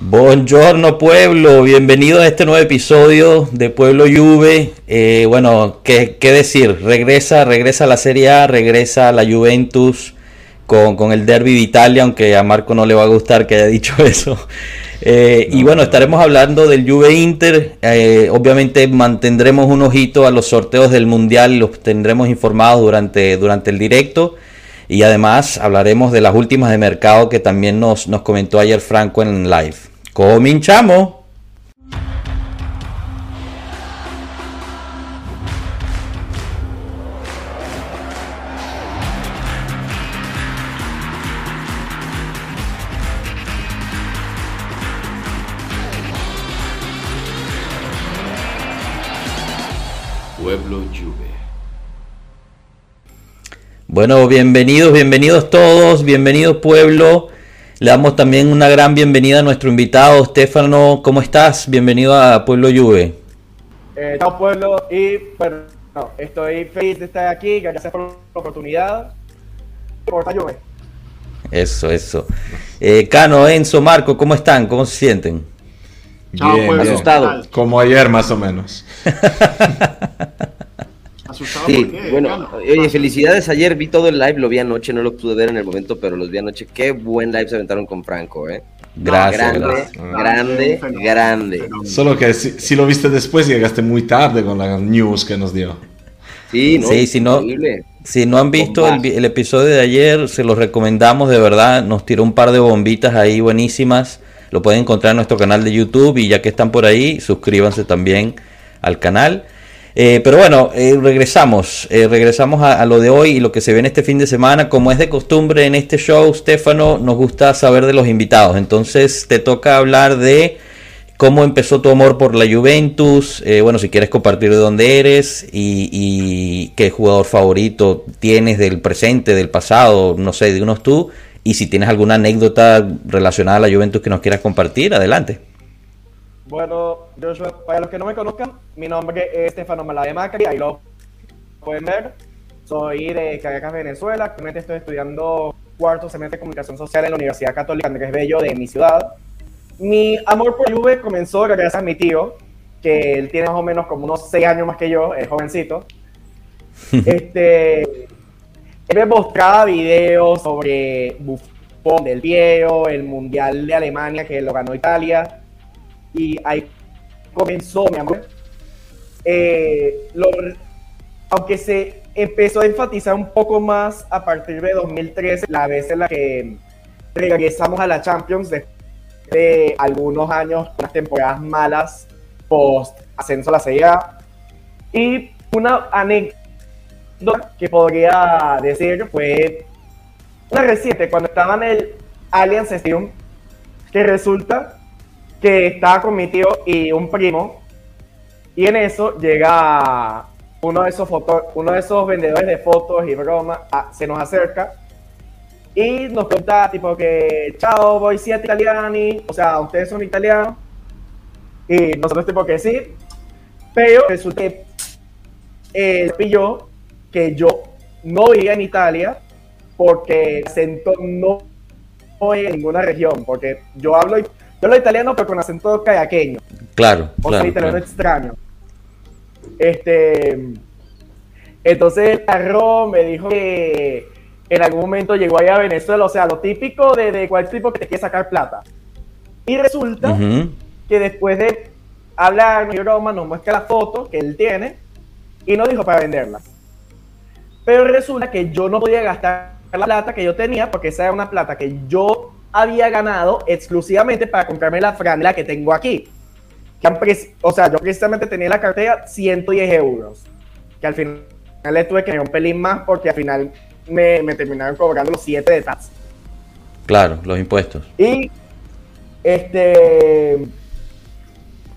Buongiorno pueblo, bienvenido a este nuevo episodio de Pueblo Juve. Eh, bueno, ¿qué, decir? Regresa, regresa a la Serie A, regresa a la Juventus con, el Derby de Italia, aunque a Marco no le va a gustar que haya dicho eso. Eh, y bueno, estaremos hablando del Juve Inter. Eh, obviamente mantendremos un ojito a los sorteos del Mundial, los tendremos informados durante, durante el directo. Y además hablaremos de las últimas de mercado que también nos, nos comentó ayer Franco en live. Cominchamos. Bueno, bienvenidos, bienvenidos todos, bienvenidos pueblo. Le damos también una gran bienvenida a nuestro invitado, Stefano. ¿Cómo estás? Bienvenido a Pueblo Juve. Eh, chao, Pueblo. Y bueno, estoy feliz de estar aquí. Gracias por la oportunidad. Por la Juve. Eso, eso. Eh, Cano, Enzo, Marco, ¿cómo están? ¿Cómo se sienten? Chao, Pueblo. Asustado. Como ayer, más o menos. sí, Bueno, oye, felicidades. Ayer vi todo el live, lo vi anoche, no lo pude ver en el momento, pero los vi anoche. Qué buen live se aventaron con Franco, ¿eh? Gracias. Grande, grande, grande. Solo que si, lo viste después, llegaste muy tarde con la news que nos dio. Sí, no, sí si, no si no han visto el, el, episodio de ayer, se los recomendamos de verdad. Nos tiró un par de bombitas ahí buenísimas. Lo pueden encontrar en nuestro canal de YouTube y ya que están por ahí, suscríbanse también al canal. Eh, pero bueno, eh, regresamos, eh, regresamos a, lo de hoy y lo que se ve en este fin de semana. Como es de costumbre en este show, Stefano, nos gusta saber de los invitados. Entonces te toca hablar de cómo empezó tu amor por la Juventus. bueno, si quieres compartir de dónde eres y, y, qué jugador favorito tienes del presente, del pasado, no sé, de unos tú. Y si tienes alguna anécdota relacionada a la Juventus que nos quieras compartir, adelante. Bueno, Joshua, para los que no me conozcan, mi nombre es Estefano Malade Macri, ahí lo pueden ver. Soy de Caracas, Venezuela. Actualmente estoy estudiando cuarto semestre de comunicación social en la Universidad Católica Andrés Bello de mi ciudad. Mi amor por Juve comenzó gracias a mi tío, que él tiene más o menos como unos 6 años más que yo, es jovencito. este, él me mostraba videos sobre Buffon del Piero, el Mundial de Alemania que lo ganó Italia y ahí comenzó, mi amor. Eh, aunque se empezó a enfatizar un poco más a partir de 2013, la vez en la que regresamos a la Champions después de algunos años, unas temporadas malas post ascenso a la Serie A. Y una anécdota que podría decir fue una reciente, cuando estaba en el Allianz Stadium, que resulta que estaba con mi tío y un primo. Y en eso llega uno de esos uno de esos vendedores de fotos y bromas, ah, se nos acerca y nos cuenta tipo que chao, voy siete italiani, o sea, ustedes son italianos. Y nosotros tipo que sí. Pero resulta que él pilló que yo no vivía en Italia porque acento no, no en ninguna región, porque yo hablo yo lo italiano, pero con acento cayaqueño. Claro. O sea, italiano extraño. Este. Entonces, Arro me dijo que en algún momento llegó allá a Venezuela, o sea, lo típico de, de cualquier tipo que te quiere sacar plata. Y resulta que después de hablar mi broma, nos muestra la foto que él tiene y nos dijo para venderla. Pero resulta que yo no podía gastar la plata que yo tenía porque esa era una plata que yo había ganado exclusivamente para comprarme la franela que tengo aquí. o sea, yo precisamente tenía la cartera 110 euros. Que al final le tuve que dar un pelín más porque al final me, terminaron cobrando los 7 de tax. Claro, los impuestos. Y este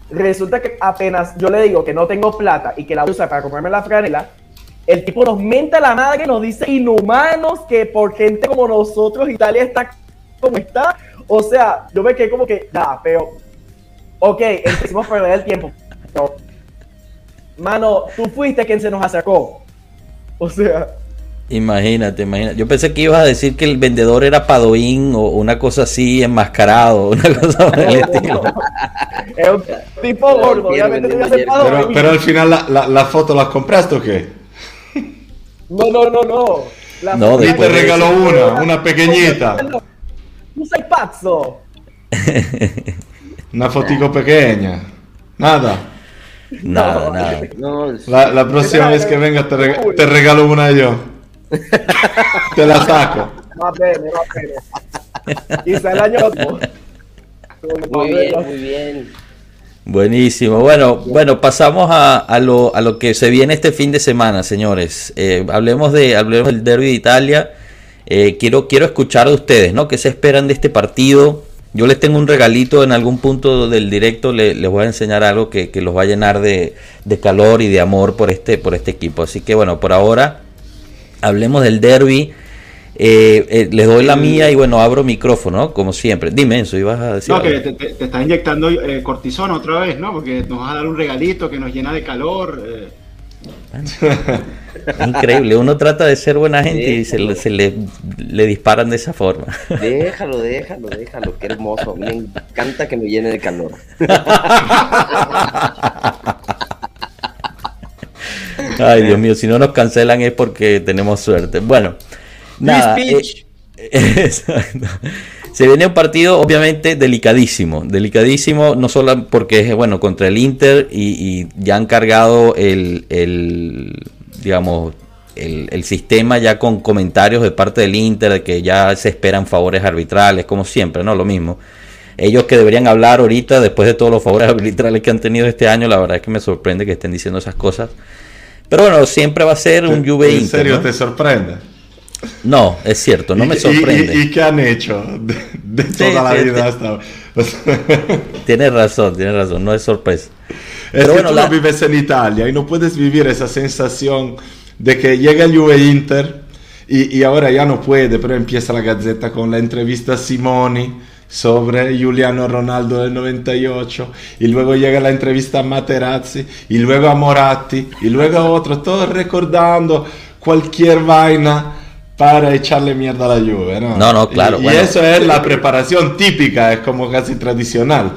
resulta que apenas yo le digo que no tengo plata y que la usa para comprarme la franela, el tipo nos menta la madre, nos dice inhumanos que por gente como nosotros Italia está como está. O sea, yo me quedé como que, ya, pero, ok, empecemos a perder el tiempo. mano, tú fuiste quien se nos acercó. O sea. Imagínate, imagínate. Yo pensé que ibas a decir que el vendedor era Padoín o una cosa así, enmascarado, una cosa por el estilo. Es un tipo gordo, obviamente pero, pero, al final la, la, foto la compraste o qué? No, no, no, no. La no, y te regaló una, una pequeñita. No pazzo. Una fotico pequeña. Nada. Nada, nada. La, la próxima vez que venga te, te regalo una yo. Te la saco. Va bene, va bene. Quizá el año Muy bien, muy bien. Buenísimo. Bueno, bueno, pasamos a, a, lo, a lo que se viene este fin de semana, señores. Eh, hablemos de hablemos del Derby de Italia. Eh, quiero, quiero escuchar de ustedes, ¿no? ¿Qué se esperan de este partido? Yo les tengo un regalito en algún punto del directo, les voy a enseñar algo que, que los va a llenar de, de, calor y de amor por este, por este equipo. Así que bueno, por ahora hablemos del derby. Eh, eh, les doy la mía y bueno, abro micrófono, como siempre. Dime eso, ibas a decir. No, que te, te, estás inyectando eh, cortisona otra vez, ¿no? Porque nos vas a dar un regalito que nos llena de calor. Increíble, uno trata de ser buena gente y se, le, se le, le, disparan de esa forma. Déjalo, déjalo, déjalo, qué hermoso. Me encanta que me llene de calor. Ay, Dios mío, si no nos cancelan es porque tenemos suerte. Bueno, nada. Eh, Se viene un partido obviamente delicadísimo, delicadísimo, no solo porque es bueno contra el Inter y, ya han cargado el, el digamos, el, el, sistema ya con comentarios de parte del Inter de que ya se esperan favores arbitrales, como siempre, ¿no? Lo mismo. Ellos que deberían hablar ahorita, después de todos los favores arbitrales que han tenido este año, la verdad es que me sorprende que estén diciendo esas cosas. Pero bueno, siempre va a ser un Juve ¿En serio te sorprende? No, es cierto, no me sorprende. ¿Y, qué han hecho de, toda la vida hasta Tienes razón, tienes razón, no es sorpresa. Es Pero que tú no vives en Italia y no puedes vivir esa sensación de que llega el Juve Inter y, y, ahora ya no puede, pero empieza la Gazzetta con la entrevista a Simoni sobre Giuliano Ronaldo del 98 y luego llega la entrevista a Materazzi y luego a Moratti y luego a otro, todos recordando cualquier vaina para echarle mierda a la Juve, ¿no? No, no, claro. Y, eso es la preparación típica, es como casi tradicional.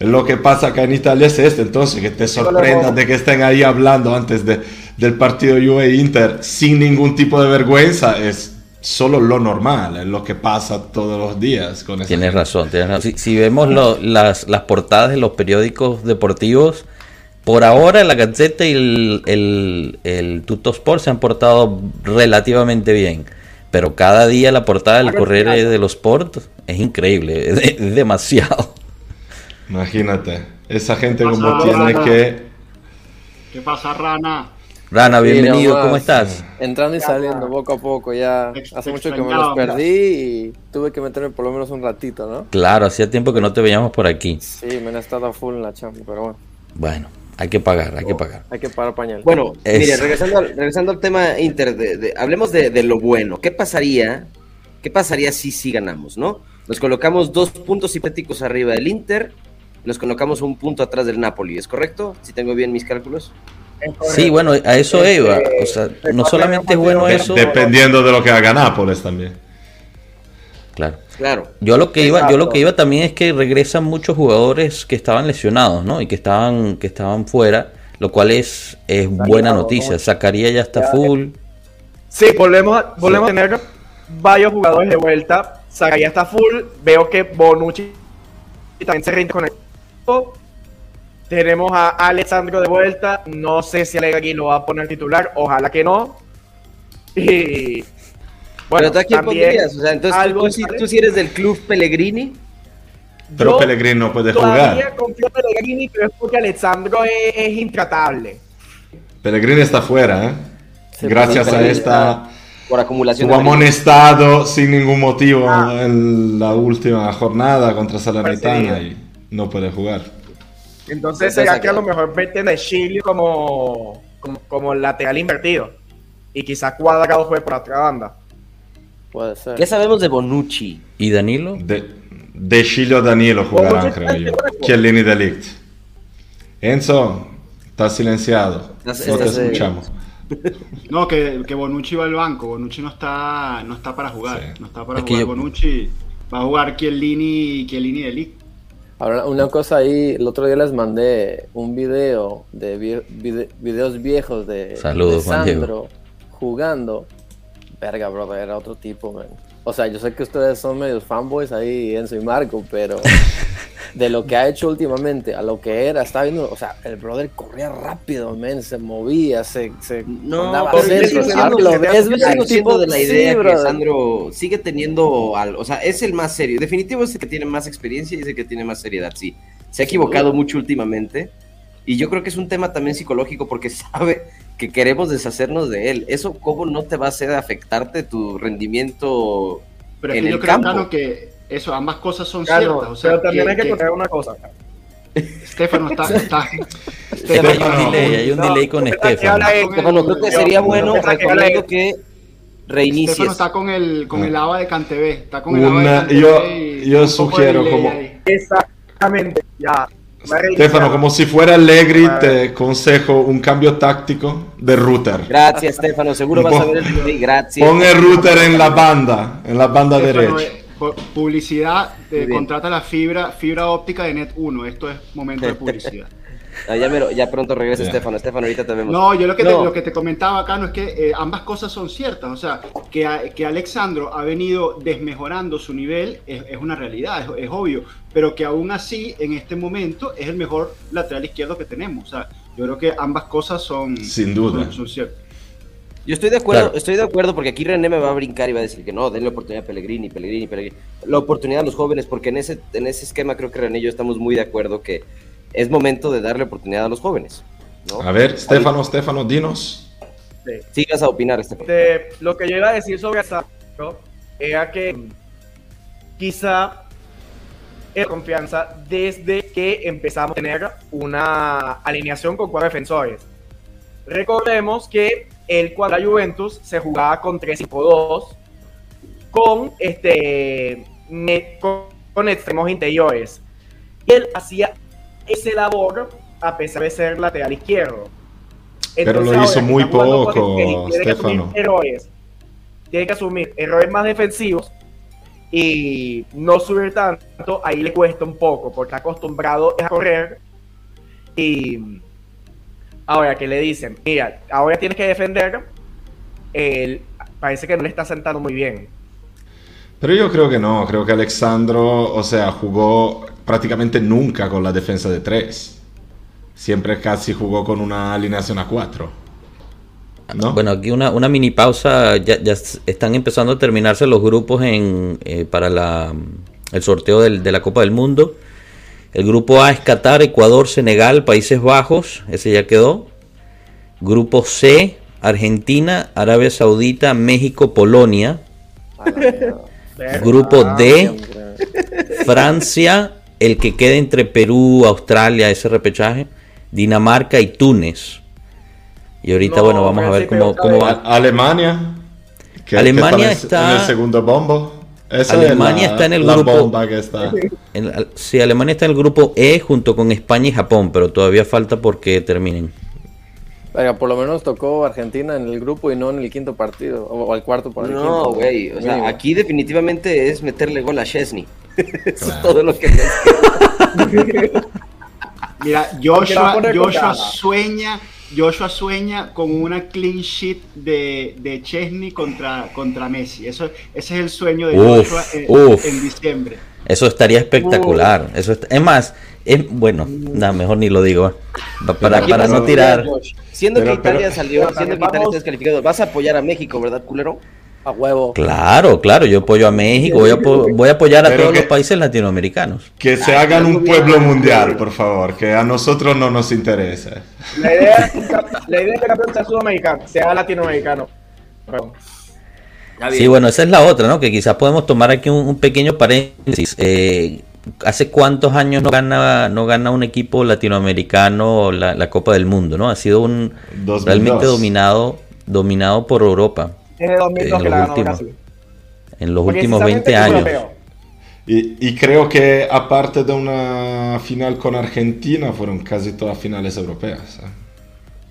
Lo que pasa acá en Italia es esto, entonces que te sorprendas de que estén ahí hablando antes de, del partido Juve-Inter sin ningún tipo de vergüenza, es solo lo normal, es lo que pasa todos los días con Tienes razón, tienes razón. Si, vemos las, las, portadas de los periódicos deportivos, por ahora la Gazzetta y el, el, el Sport se han portado relativamente bien. Pero cada día la portada del Corriere de los Sport es increíble, es, demasiado. Imagínate, esa gente como tiene que... ¿Qué pasa, Rana? Rana, bienvenido, ¿cómo estás? Entrando y saliendo poco a poco, ya hace mucho que me los perdí y tuve que meterme por lo menos un ratito, ¿no? Claro, hacía tiempo que no te veíamos por aquí. Sí, me han estado full en la chamba, pero bueno. Bueno, hay que pagar, hay que pagar. Hay que pagar pañal. Bueno, mire, regresando al, regresando al tema Inter, de, hablemos de, lo bueno. ¿Qué pasaría? ¿Qué pasaría si sí ganamos, no? Nos colocamos dos puntos hipotéticos arriba del Inter, nos colocamos un punto atrás del Napoli, ¿es correcto? Si tengo bien mis cálculos. Sí, bueno, a eso iba. O sea, no solamente es bueno eso. Dependiendo de lo que haga Nápoles también. Claro. Claro. Yo lo que iba, yo lo que iba también es que regresan muchos jugadores que estaban lesionados, ¿no? Y que estaban, que estaban fuera, lo cual es, es buena noticia. Zacarías ya está full. Sí, volvemos, volvemos a tener varios jugadores de vuelta. Zacarías está full. Veo que Bonucci también se rinde con el tenemos a Alessandro de vuelta. No sé si Allegri lo va a poner titular. Ojalá que no. Y. Bueno, ¿tú a quién pondrías? O sea, entonces tú, si, tú, si eres del club Pellegrini. Pero Pellegrini no puede jugar. confío en Pellegrini, pero es porque Alessandro es, intratable. Pellegrini está fuera, ¿eh? Gracias a esta. Por acumulación. Fue amonestado sin ningún motivo ah. en la última jornada contra Salernitana pues y no puede jugar. Entonces será que a lo mejor meten a Chile como, como, lateral invertido. Y quizá Cuadrado juegue por otra banda. Puede ser. ¿Qué sabemos de Bonucci? ¿Y Danilo? De, de Chile o Danilo jugarán, creo yo. Chiellini Delict. Enzo, estás silenciado. no te escuchamos. No, que, que, Bonucci va al banco. Bonucci no está, no está para jugar. No está para jugar. Bonucci va a jugar Chiellini Chiellini de Ligue. Ahora, una cosa ahí, el otro día les mandé un video de videos viejos de, Sandro jugando. Verga, bro, era otro tipo, man. O sea, yo sé que ustedes son medios fanboys ahí, en y Marco, pero de lo que ha hecho últimamente a lo que era, está viendo, o sea, el brother corría rápido, men, se movía, se, se no, pero es tipo de la idea que Sandro sigue teniendo, al, o sea, es el más serio, definitivo es el que tiene más experiencia y es el que tiene más seriedad, sí. Se ha equivocado mucho últimamente y yo creo que es un tema también psicológico porque sabe que queremos deshacernos de él. ¿Eso cómo no te va a hacer afectarte tu rendimiento pero en el yo creo, campo? que eso, ambas cosas son ciertas. O sea, pero también hay que, que... una cosa. Estefano está. está Estefano, hay un delay, hay un delay con Estefano. Estefano, creo que sería bueno recomiendo que reinicies. Estefano está con el, con el ABA de Cantebé. Está con el ABA de Cantebé Yo, yo sugiero como. Exactamente, ya. Stefano, como si fuera Allegri, te aconsejo un cambio táctico de router. Gracias, Stefano. Seguro vas a ver el Gracias. Pon el router en la banda, en la banda derecha. Eh, publicidad, eh, contrata la fibra, fibra óptica de Net 1. Esto es momento de publicidad. Ah, ya, pronto regresa Estefano. Estefano, ahorita te vemos. No, yo lo que, Te, lo que te comentaba acá no es que eh, ambas cosas son ciertas. O sea, que, que Alexandro ha venido desmejorando su nivel es, una realidad, es, obvio. Pero que aún así, en este momento, es el mejor lateral izquierdo que tenemos. O sea, yo creo que ambas cosas son, Sin duda. son, ciertas. Yo estoy de acuerdo, estoy de acuerdo porque aquí René me va a brincar y va a decir que no, denle oportunidad a Pellegrini, Pellegrini, Pellegrini. La oportunidad a los jóvenes, porque en ese, en ese esquema creo que René y yo estamos muy de acuerdo que es momento de darle oportunidad a los jóvenes. A ver, Stefano, Stefano, dinos. Sí. vas a opinar, Stefano. lo que yo iba a decir sobre esa era que quizá es confianza desde que empezamos a tener una alineación con cuatro defensores. Recordemos que el cuadro Juventus se jugaba con 3-5-2 con este con, con extremos interiores. Y él hacía ese labor a pesar de ser lateral izquierdo. Pero lo hizo muy poco, Stefano. Errores, tiene que asumir errores más defensivos y no subir tanto, ahí le cuesta un poco, porque acostumbrado a correr. Y ahora que le dicen, mira, ahora tienes que defender, él parece que no le está sentando muy bien. Pero yo creo que no, creo que Alexandro, o sea, jugó prácticamente nunca con la defensa de 3. Siempre casi jugó con una alineación a 4. Bueno, aquí una, mini pausa. Ya, están empezando a terminarse los grupos en, eh, para la, el sorteo de la Copa del Mundo. El grupo A es Qatar, Ecuador, Senegal, Países Bajos. Ese ya quedó. Grupo C, Argentina, Arabia Saudita, México, Polonia. Grupo D, Francia, el que quede entre Perú, Australia, ese repechaje, Dinamarca y Túnez. Y ahorita, bueno, vamos a ver cómo, cómo va. Alemania. Alemania está, en el segundo bombo. Alemania está en el grupo. sí, Alemania está en el grupo E junto con España y Japón, pero todavía falta porque terminen. Por lo menos tocó Argentina en el grupo y no en el quinto partido, o, al cuarto por el No, güey, o sea, aquí definitivamente es meterle gol a Chesney. Eso es todo lo que Mira, Joshua, Joshua sueña, Joshua sueña con una clean sheet de, de Chesney contra, contra Messi. Eso, ese es el sueño de Joshua en, diciembre. Eso estaría espectacular. Eso es más, es, bueno, nada, mejor ni lo digo. Para, para no tirar. Siendo que Italia salió, siendo que Italia está descalificado, vas a apoyar a México, ¿verdad, culero? A huevo. Claro, claro, yo apoyo a México, voy a, voy a apoyar a todos los países latinoamericanos. Que se hagan un pueblo mundial, por favor, que a nosotros no nos interesa. La idea, la idea es que campeón sea sudamericano, sea latinoamericano. Sí, bueno, esa es la otra, ¿no? Que quizás podemos tomar aquí un, pequeño paréntesis. Eh, ¿Hace cuántos años no gana, no gana un equipo latinoamericano la, Copa del Mundo, ¿no? Ha sido un realmente dominado, dominado por Europa. en, los últimos, en los últimos 20 años. Y, creo que aparte de una final con Argentina, fueron casi todas finales europeas. ¿eh?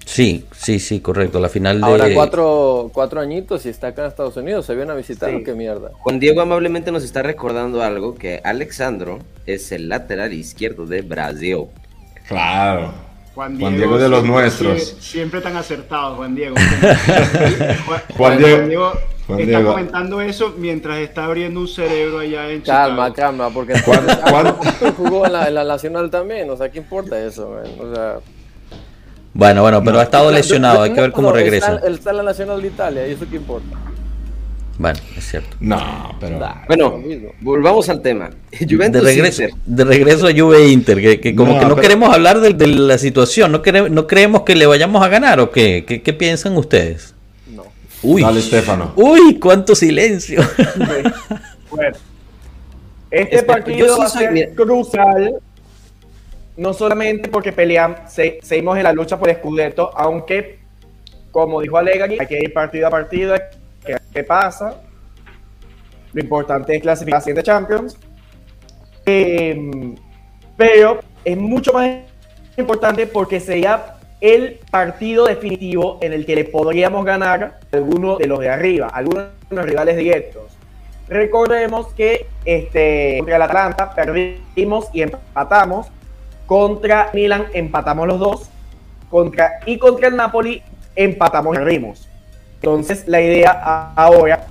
Sí, sí, sí, correcto. La final de. Ahora cuatro, cuatro añitos y está acá en Estados Unidos. ¿Se viene a visitar qué mierda? Juan Diego amablemente nos está recordando algo: que Alexandro es el lateral izquierdo de Brasil. Claro. Juan Diego, de los nuestros. Siempre, tan acertado, Juan Diego. Juan, Diego, está comentando eso mientras está abriendo un cerebro allá en Calma, calma, porque jugó en la, Nacional también, o sea, ¿qué importa eso? O sea, bueno, bueno, pero ha estado lesionado, hay que ver cómo regresa. Él está en la Nacional de Italia, ¿y eso qué importa? Bueno, es cierto. No, pero. bueno, volvamos al tema. de regreso, de regreso a Juve Inter, que, como que no queremos hablar de, la situación, no, queremos, no creemos que le vayamos a ganar o qué. ¿Qué, piensan ustedes? No. Uy, Dale, Stefano. Uy, cuánto silencio. bueno, este partido va a ser crucial, no solamente porque peleamos, seguimos en la lucha por el Scudetto, aunque, como dijo Allegri, hay que ir partido a partido, qué, pasa. Lo importante es clasificación de Champions. Em, pero es mucho más importante porque sería el partido definitivo en el que le podríamos ganar a alguno de los de arriba, algunos de los rivales directos. Recordemos que este, contra el Atlanta perdimos y empatamos. Contra Milan empatamos los dos. Contra, y contra el Napoli empatamos y perdimos. Entonces, la idea ahora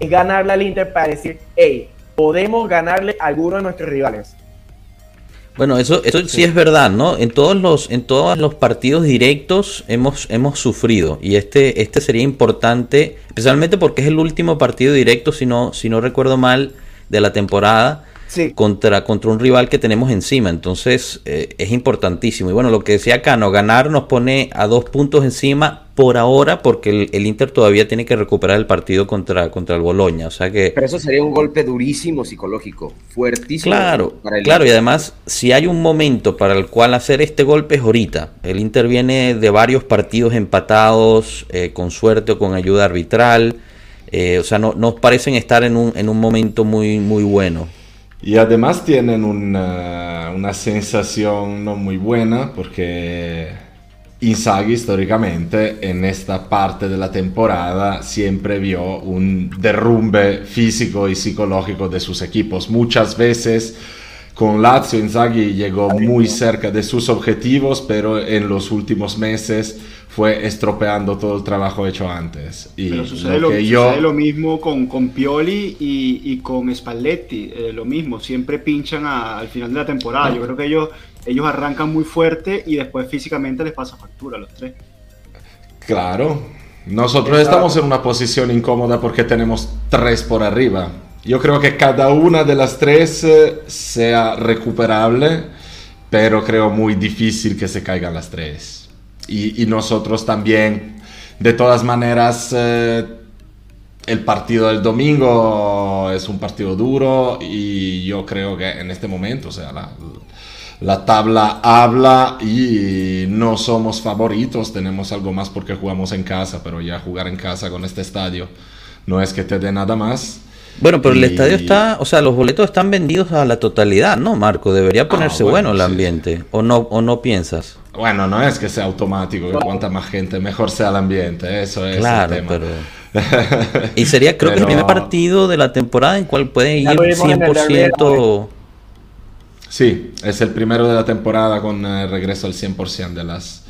es ganarle al Inter para decir, hey, podemos ganarle a alguno de nuestros rivales. Bueno, eso, eso sí es verdad, ¿no? En todos los, en todos los partidos directos hemos, hemos sufrido. Y este, este sería importante, especialmente porque es el último partido directo, si no, si no recuerdo mal, de la temporada contra, contra un rival que tenemos encima. Entonces eh, es importantísimo. Y bueno, lo que decía Cano, ganar nos pone a dos puntos encima por ahora porque el, Inter todavía tiene que recuperar el partido contra, contra el Boloña. O sea que... Pero eso sería un golpe durísimo psicológico, fuertísimo. Claro, claro, y además si hay un momento para el cual hacer este golpe es ahorita. El Inter viene de varios partidos empatados, eh, con suerte o con ayuda arbitral. Eh, o sea, no, nos parecen estar en un, en un momento muy, muy bueno. Y además tienen una, sensación no muy buena porque Inzaghi históricamente en esta parte de la temporada siempre vio un derrumbe físico y psicológico de sus equipos. Muchas veces con Lazio Inzaghi llegó muy cerca de sus objetivos, pero en los últimos meses fue estropeando todo el trabajo hecho antes. Y Pero sucede lo, que yo... lo mismo con, con Pioli y, y con Spalletti, eh, lo mismo, siempre pinchan al final de la temporada. Yo creo que ellos, ellos arrancan muy fuerte y después físicamente les pasa factura a los tres. Claro, nosotros estamos en una posición incómoda porque tenemos tres por arriba. Yo creo que cada una de las tres eh, sea recuperable, pero creo muy difícil que se caigan las tres y, nosotros también. De todas maneras, eh, el partido del domingo es un partido duro y yo creo que en este momento, o sea, la, la tabla habla y no somos favoritos, tenemos algo más porque jugamos en casa, pero ya jugar en casa con este estadio no es que te dé nada más. Bueno, pero el estadio está, o sea, los boletos están vendidos a la totalidad, ¿no, Marco? Debería ah, ponerse bueno, el ambiente, ¿o no, o no piensas? Bueno, no es que sea automático, que cuanta más gente, mejor sea el ambiente, eso es claro, el tema. Pero... y sería, creo que el primer partido de la temporada en cual pueden ir 100%... Sí, es el primero de la temporada con eh, regreso al 100% de, las,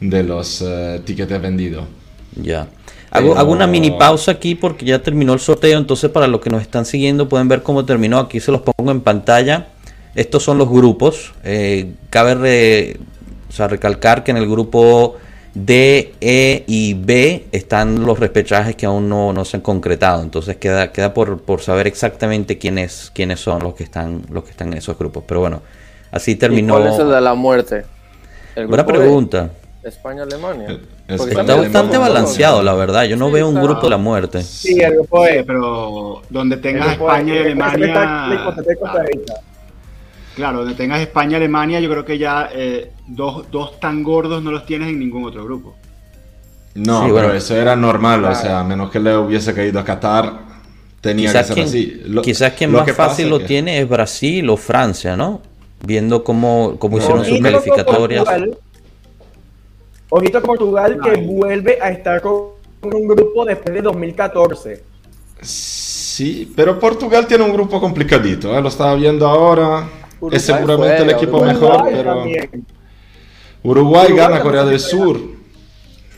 de los uh, tickets vendidos. Ya. Hago, hago, una mini pausa aquí porque ya terminó el sorteo, entonces para los que nos están siguiendo pueden ver cómo terminó. Aquí se los pongo en pantalla. Estos son los grupos. Eh, cabe re, o sea, recalcar que en el grupo D, E y B están los repechajes que aún no, se han concretado. Entonces queda, queda por, saber exactamente quiénes, quiénes son los que están, los que están en esos grupos. Pero bueno, así terminó. ¿Y cuál es el de la muerte? Buena pregunta. España-Alemania. Está bastante balanceado, la verdad. Yo no veo un grupo de la muerte. Sí, el grupo E, pero donde tengas España y Alemania. Claro, donde tengas España, Alemania, yo creo que ya eh, dos, dos, tan gordos no los tienes en ningún otro grupo. No, pero eso era normal, o sea, a menos que le hubiese caído a Qatar, tenía que ser así. quizás quien más fácil lo tiene es Brasil o Francia, ¿no? Viendo cómo, cómo hicieron sus calificatorias. Ojito Portugal que vuelve a estar con un grupo después de 2014. Sí, pero Portugal tiene un grupo complicadito, ¿eh? lo estaba viendo ahora. es seguramente el equipo mejor, pero. Uruguay gana Corea del Sur.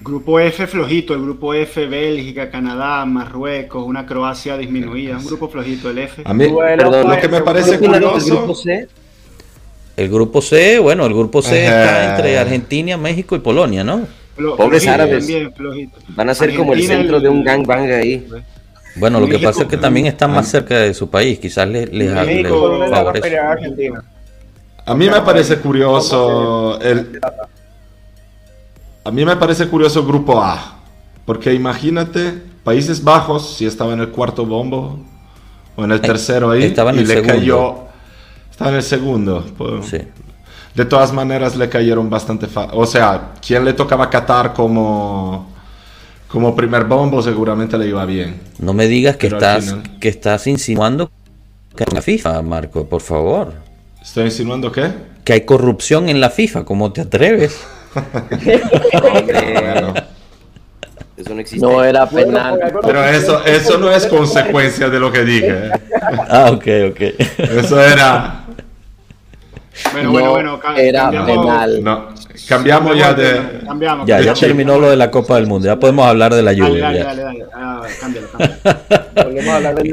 Grupo F flojito, el grupo F, Bélgica, Canadá, Marruecos, una Croacia disminuida, un grupo flojito el F. A mí, perdón, lo que me parece curioso. El grupo C, el grupo C bueno, el grupo C está entre Argentina, México y Polonia, ¿no? Pobres árabes. Van a ser como el centro de un gangbang ahí. Bueno, lo que pasa es que también están más cerca de su país, quizás les, les, favorece. A mí me parece curioso el, a mí me parece curioso el grupo A, porque imagínate, Países Bajos, si estaba en el cuarto bombo o en el eh, tercero ahí, estaba en y el le segundo. cayó, estaba en el segundo. Pues, sí. De todas maneras le cayeron bastante fácil. O sea, quien le tocaba Qatar como como primer bombo seguramente le iba bien. No me digas que estás que estás insinuando que en la FIFA, Marco, por favor. ¿Estoy insinuando qué? Que hay corrupción en la FIFA, ¿cómo te atreves? Eso no existe. No era penal. Pero eso, eso no es consecuencia de lo que dije. ¿eh? Ah, ok, ok. Eso era. Bueno, bueno, bueno. Era penal. No, Cambiamos ya de. Cambiamos, ya, ya terminó lo de la Copa del Mundo. Ya podemos hablar de la lluvia. Dale, dale, dale, ah, cámbialo,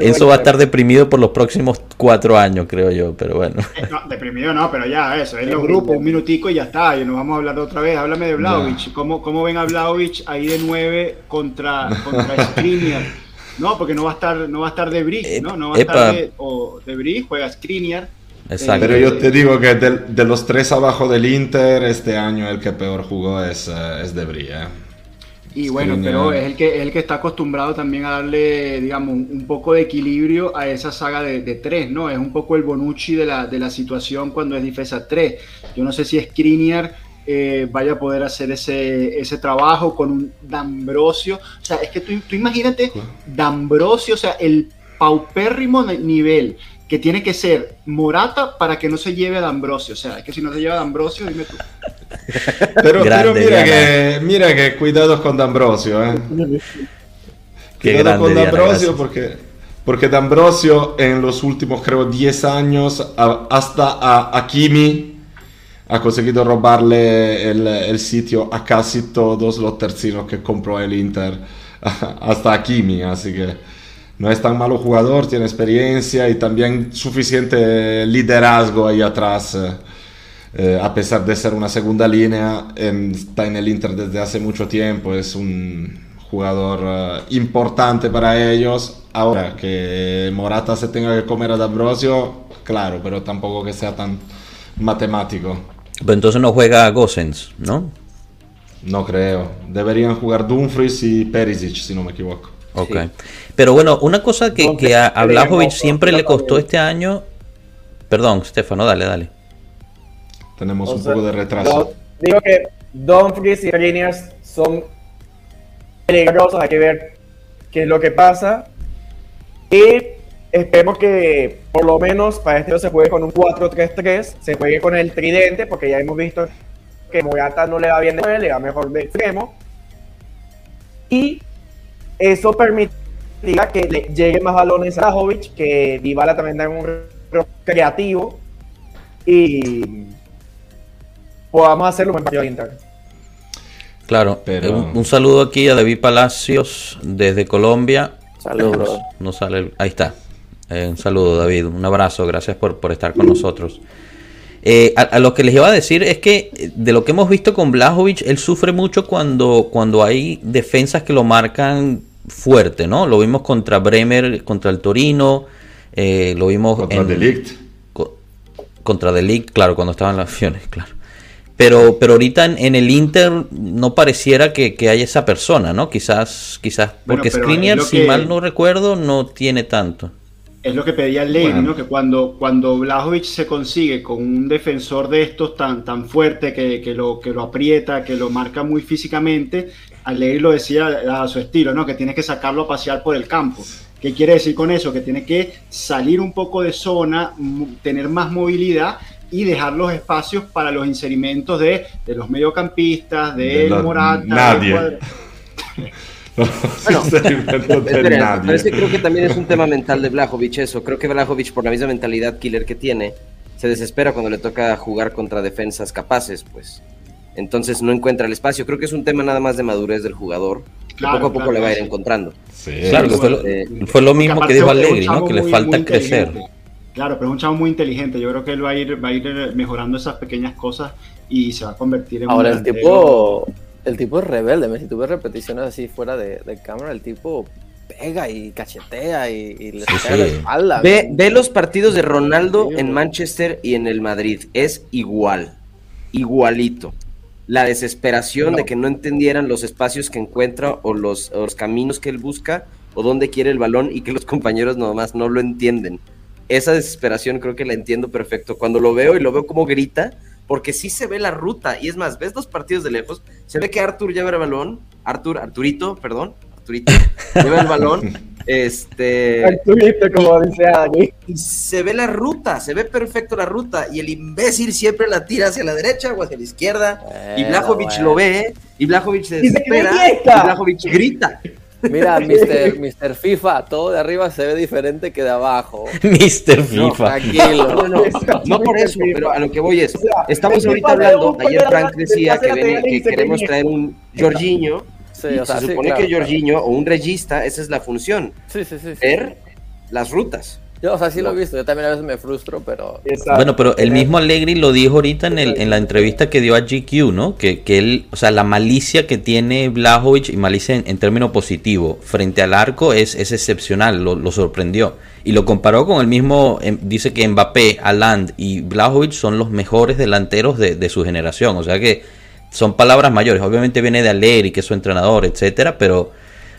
Eso va a estar deprimido por los próximos cuatro años, creo yo. Pero bueno. Eh, no, deprimido no, pero ya, eso. Es los grupos, un minutico y ya está. Y nos vamos a hablar otra vez. Háblame de Vlaovic. ¿Cómo, ¿Cómo, ven a Vlaovic ahí de nueve contra, contra Skriniar? No, porque no va a estar, no va a estar de ¿no? No va a estar de, o de juega Skriniar pero yo te digo que de, los tres abajo del Inter, este año el que peor jugó es, uh, es Debris. ¿eh? Y bueno, pero es el, que, el que está acostumbrado también a darle, digamos, un poco de equilibrio a esa saga de, tres, ¿no? Es un poco el Bonucci de la, de la situación cuando es defensa 3. Yo no sé si Skriniar eh, vaya a poder hacer ese, ese trabajo con un D'Ambrosio. O sea, es que tú, tú imagínate D'Ambrosio, o sea, el paupérrimo nivel que tiene que ser Morata para que no se lleve a D'Ambrosio. O sea, es que si no se lleva a D'Ambrosio, dime tú. Pero, mira, que, mira que cuidado con D'Ambrosio, ¿eh? cuidado con D'Ambrosio porque, porque D'Ambrosio en los últimos, creo, 10 años, hasta a Hakimi ha conseguido robarle el, el, sitio a casi todos los tercinos que compró el Inter, hasta Hakimi, así que no es tan malo jugador, tiene experiencia y también suficiente liderazgo ahí atrás. Eh, eh, a pesar de ser una segunda línea, está en el Inter desde hace mucho tiempo, es un jugador eh, importante para ellos. Ahora que Morata se tenga que comer a D'Ambrosio, claro, pero tampoco que sea tan matemático. Pero entonces no juega Gosens, ¿no? No creo. Deberían jugar Dumfries y Perisic, si no me equivoco. Ok. Pero bueno, una cosa que, que a, a siempre le costó este año. Perdón, Stefano, dale, dale. Tenemos un poco de retraso. digo que Dumfries y Riniers son peligrosos, hay que ver qué es lo que pasa. Y esperemos que por lo menos para este se juegue con un 4-3-3, se juegue con el tridente, porque ya hemos visto que Morata no le va bien de le va mejor de extremo. Y eso permitirá que le lleguen más balones a Jovic, que Dybala también tenga un creativo y podamos hacerlo en partido de Inter. Claro, Pero... un, saludo aquí a David Palacios desde Colombia. Saludos. No sale, ahí está. Eh, un saludo, David. Un abrazo. Gracias por, por estar con nosotros. Eh, a, lo que les iba a decir es que eh, de lo que hemos visto con Blajovic, él sufre mucho cuando, cuando hay defensas que lo marcan fuerte, ¿no? Lo vimos contra Bremer, contra el Torino, eh, lo vimos contra Delict. contra Delict, claro, cuando estaban las acciones, claro. Pero, pero ahorita en, el Inter no pareciera que, que, haya esa persona, ¿no? Quizás, quizás, porque Skriniar, si mal no recuerdo, no tiene tanto es lo que pedía Levy, ¿no? Que cuando, cuando Blajovic se consigue con un defensor de estos tan, tan fuerte que, que, lo, que lo aprieta, que lo marca muy físicamente, Levy lo decía a su estilo, ¿no? Que tiene que sacarlo a pasear por el campo. ¿Qué quiere decir con eso? Que tiene que salir un poco de zona, tener más movilidad y dejar los espacios para los inserimientos de, de los mediocampistas, de, de Morata. Nadie. bueno, pero es que creo que también es un tema mental de Blajovic eso. Creo que Blajovic, por la misma mentalidad killer que tiene, se desespera cuando le toca jugar contra defensas capaces, pues. Entonces no encuentra el espacio. Creo que es un tema nada más de madurez del jugador. que poco a poco le va a ir encontrando. Sí, claro, fue, lo, eh, fue lo mismo que dijo Allegri, ¿no? Que le falta crecer. Claro, pero es un chavo muy inteligente. Yo creo que él va a ir, va a ir mejorando esas pequeñas cosas y se va a convertir en Ahora, el tipo, el tipo es rebelde. Si tuve repeticiones así fuera de, cámara, el tipo pega y cachetea y, le saca la espalda. Ve, ve, los partidos de Ronaldo en Manchester y en el Madrid. Es igual. Igualito. La desesperación de que no entendieran los espacios que encuentra o los, o los caminos que él busca o dónde quiere el balón y que los compañeros nomás no lo entienden esa desesperación creo que la entiendo perfecto. Cuando lo veo y lo veo como grita, porque sí se ve la ruta. Y es más, ves dos partidos de lejos, se ve que Artur lleva el balón, Artur, Arturito, perdón, Arturito, lleva el balón. Este. Arturito, como dice Y se ve la ruta, se ve perfecto la ruta. Y el imbécil siempre la tira hacia la derecha o hacia la izquierda. y Blajovic lo ve, y Blajovic se desespera, y Blajovic grita. Mira, Mr. Mister FIFA, todo de arriba se ve diferente que de abajo. Mr. FIFA. tranquilo. No, no, no, por eso, pero a lo que voy es, estamos ahorita hablando, ayer Frank decía que, queremos traer un Jorginho, se supone que Jorginho o un regista, esa es la función, sí, sí, sí, ver las rutas. Yo, o sea, sí lo he visto. Yo también a veces me frustro, pero. Bueno, pero el mismo Allegri lo dijo ahorita en, el, en la entrevista que dio a GQ, ¿no? Que, que él, o sea, la malicia que tiene Blajovic, y malicia en, término positivo, frente al arco es, es excepcional, lo, sorprendió. Y lo comparó con el mismo, em, dice que Mbappé, Aland y Blajovic son los mejores delanteros de, de su generación. O sea que son palabras mayores. Obviamente viene de Allegri, que es su entrenador, etcétera, pero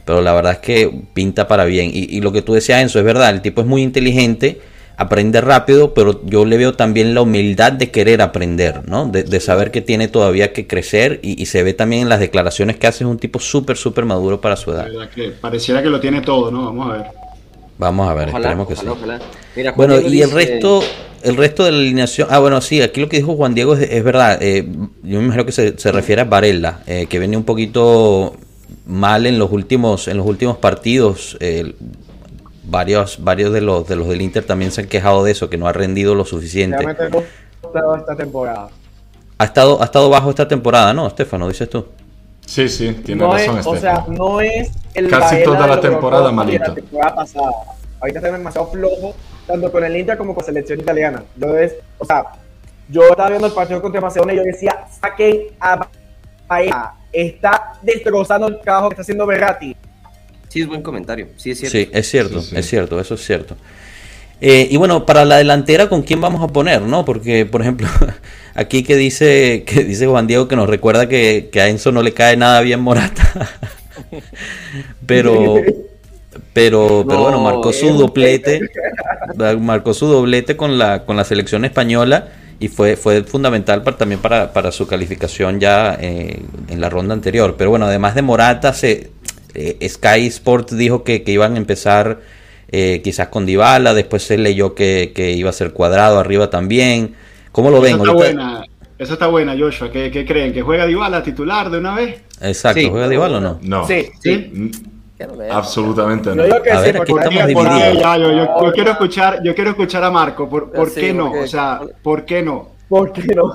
pero la verdad es que pinta para bien. Y, lo que tú decías, Enzo, es verdad, el tipo es muy inteligente, aprende rápido, pero yo le veo también la humildad de querer aprender, ¿no? De, saber que tiene todavía que crecer y, se ve también en las declaraciones que hace, es un tipo súper, súper maduro para su edad. Que pareciera que lo tiene todo, ¿no? Vamos a ver. Vamos a ver, esperemos que sí. bueno, y el resto, el resto de la alineación. Ah, bueno, sí, aquí lo que dijo Juan Diego es, verdad. Eh, yo me imagino que se, se refiere a Varela, eh, que viene un poquito mal en los últimos, en los últimos partidos. varios, varios de los de los del Inter también se han quejado de eso, que no ha rendido lo suficiente. Esta temporada. Ha estado, ha estado bajo esta temporada, ¿no, Estefano? Dices tú. Sí, sí, tiene razón. o sea, no es el casi toda la temporada malita. La temporada pasada. Ahorita está demasiado flojo, tanto con el Inter como con la selección italiana. Entonces, o sea, yo estaba viendo el partido contra Macedonia y yo decía, saquen a está destrozando el trabajo que está haciendo Berratti. Sí, es buen comentario. Sí, es cierto. Sí, es cierto, es cierto, eso es cierto. Eh, y bueno, para la delantera, ¿con quién vamos a poner? no Porque, por ejemplo, aquí que dice que dice Juan Diego que nos recuerda que, a Enzo no le cae nada bien Morata. pero, pero, pero bueno, marcó su doblete, marcó su doblete con la, con la selección española y fue, fue fundamental para, también para, para, su calificación ya eh, en la ronda anterior. Pero bueno, además de Morata, se, eh, Sky Sports dijo que, que, iban a empezar eh, quizás con Dybala, después se leyó que, que, iba a ser cuadrado arriba también. ¿Cómo lo ven? Está buena. Eso está buena, Joshua. ¿Qué, ¿Qué, creen? ¿Que juega Dybala titular de una vez? Exacto, ¿juega Dybala o no? No. Sí, sí. Mm, Absolutamente no. Yo, a ver, aquí estamos divididos. yo, quiero escuchar, yo quiero escuchar a Marco. ¿Por, por qué no? O sea, ¿por qué no? ¿Por qué no?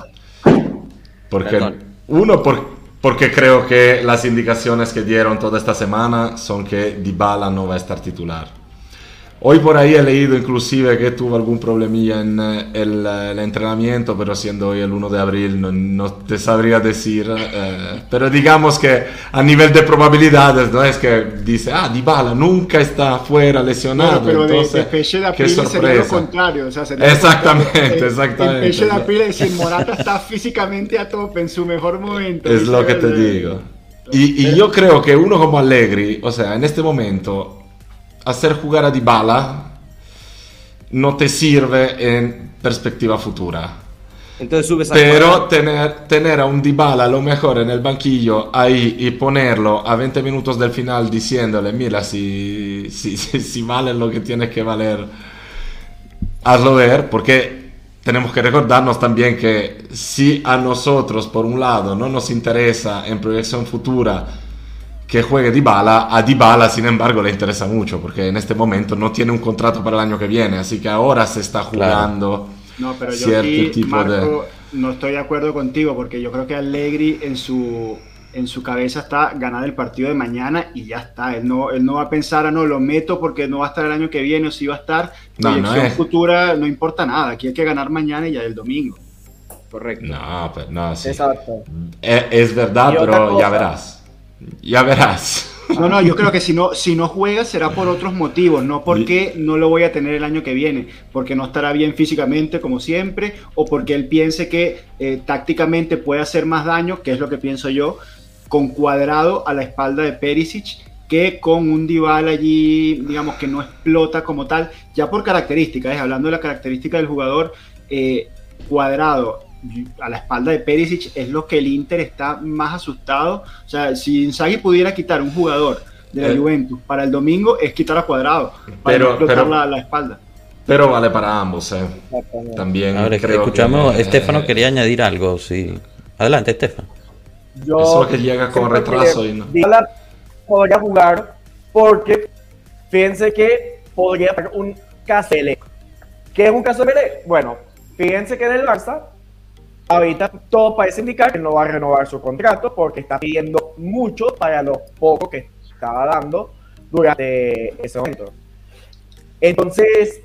Porque, uno, por, porque creo que las indicaciones que dieron toda esta semana son que Dybala no va a estar titular. Hoy por ahí he leído inclusive que tuvo algún problemilla en eh, el, el, entrenamiento, pero siendo hoy el 1 de abril no, no te sabría decir. Eh, pero digamos que a nivel de probabilidades no es que dice, ah, Dybala nunca está fuera lesionado. pero entonces, de, de April sería lo contrario. O sea, exactamente, exactamente. El Peche de April es decir, Morata está físicamente a tope en su mejor momento. Es lo que te digo. Y, y yo creo que uno como Allegri, o sea, en este momento hacer jugar a Dybala no te sirve en perspectiva futura. Entonces subes a Pero tener, tener a un Dybala a lo mejor en el banquillo ahí y ponerlo a 20 minutos del final diciéndole, mira, si, si, si, vale lo que tiene que valer, hazlo ver, porque tenemos que recordarnos también que si a nosotros, por un lado, no nos interesa en proyección futura que juegue Dybala, a Dybala, sin embargo, le interesa mucho, porque en este momento no tiene un contrato para el año que viene, así que ahora se está jugando no, pero yo tipo de... No estoy de acuerdo contigo, porque yo creo que Allegri en su en su cabeza está ganar el partido de mañana y ya está. Él no, él no va a pensar, ah, no, lo meto porque no va a estar el año que viene o si va a estar. Proyección no, futura no importa nada. Aquí hay que ganar mañana y ya el domingo. Correcto. No, pero no, sí. Exacto. Es, es verdad, pero ya verás. Ya verás. No, no, yo creo que si no, si no juega será por otros motivos, no porque no lo voy a tener el año que viene, porque no estará bien físicamente como siempre, o porque él piense que eh, tácticamente puede hacer más daño, que es lo que pienso yo, con cuadrado a la espalda de Perisic que con un Dival allí, digamos que no explota como tal, ya por características, hablando de la característica del jugador, eh, cuadrado a la espalda de Perisic es lo que el Inter está más asustado. O sea, si Inzaghi pudiera quitar un jugador de la eh. Juventus para el domingo, es quitar a cuadrado, para pero, explotar la, espalda. Pero vale para ambos, eh. También. Ahora, escuchamos, Estefano quería añadir algo, sí. Adelante, Estefano. Yo Eso es que llega con retraso y no. Podría jugar porque fíjense que podría haber un caso ¿Qué es un caso de Bueno, fíjense que en el Barça ahorita todo parece indicar que no va a renovar su contrato porque está pidiendo mucho para lo poco que estaba dando durante ese momento. Entonces,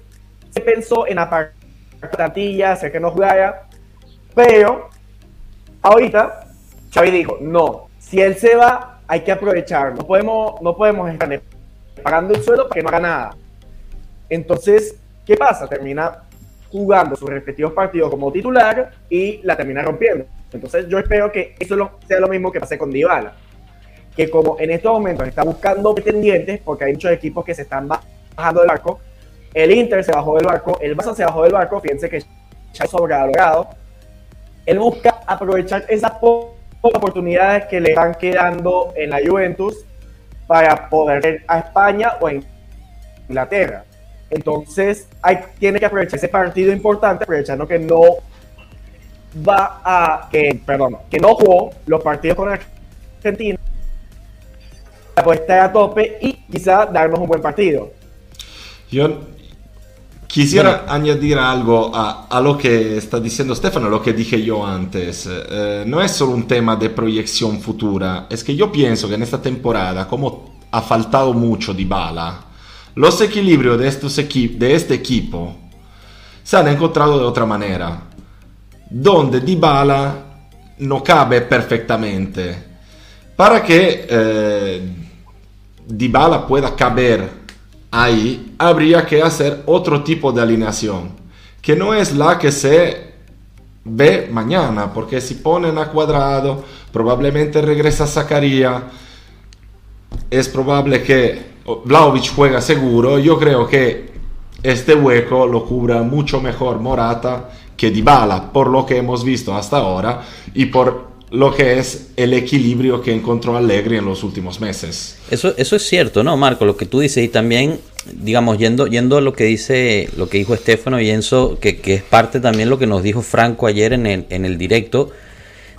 se pensó en apartar plantilla, hacer que no jugara, pero ahorita Xavi dijo, no, si él se va, hay que aprovechar, no podemos, no podemos estar pagando el suelo para que no haga nada. Entonces, ¿qué pasa? Termina jugando sus respectivos partidos como titular y la termina rompiendo. Entonces yo espero que eso sea lo mismo que pase con Dybala, que como en estos momentos está buscando pretendientes, porque hay muchos equipos que se están bajando del barco, el Inter se bajó del barco, el Barça se bajó del barco, fíjense que ya es sobrevalorado, él busca aprovechar esas oportunidades que le están quedando en la Juventus para poder ir a España o en Inglaterra. Entonces, hay, tiene que aprovechar ese partido importante, aprovechando que no va a, que, perdón, que no jugó los partidos con Argentina, para estar a tope y quizá darnos un buen partido. Yo quisiera añadir algo a, lo que está diciendo Stefano, lo que dije yo antes. Eh, no es solo un tema de proyección futura, es que yo pienso que en esta temporada, como ha faltado mucho de bala, los equilibrios de, este equipo se han encontrado de otra manera, donde Dybala no cabe perfectamente. Para que eh, Dybala pueda caber ahí, habría que hacer otro tipo de alineación, que no es la que se ve mañana, porque si ponen a cuadrado, probablemente regresa Zacarías, es probable que Vlaovic juega seguro, yo creo que este hueco lo cubra mucho mejor Morata que Dybala, por lo que hemos visto hasta ahora y por lo que es el equilibrio que encontró Allegri en los últimos meses. Eso, eso es cierto, ¿no, Marco? Lo que tú dices y también, digamos, yendo, yendo a lo que dice, lo que dijo Estefano y Enzo, que, que es parte también lo que nos dijo Franco ayer en el, en el directo,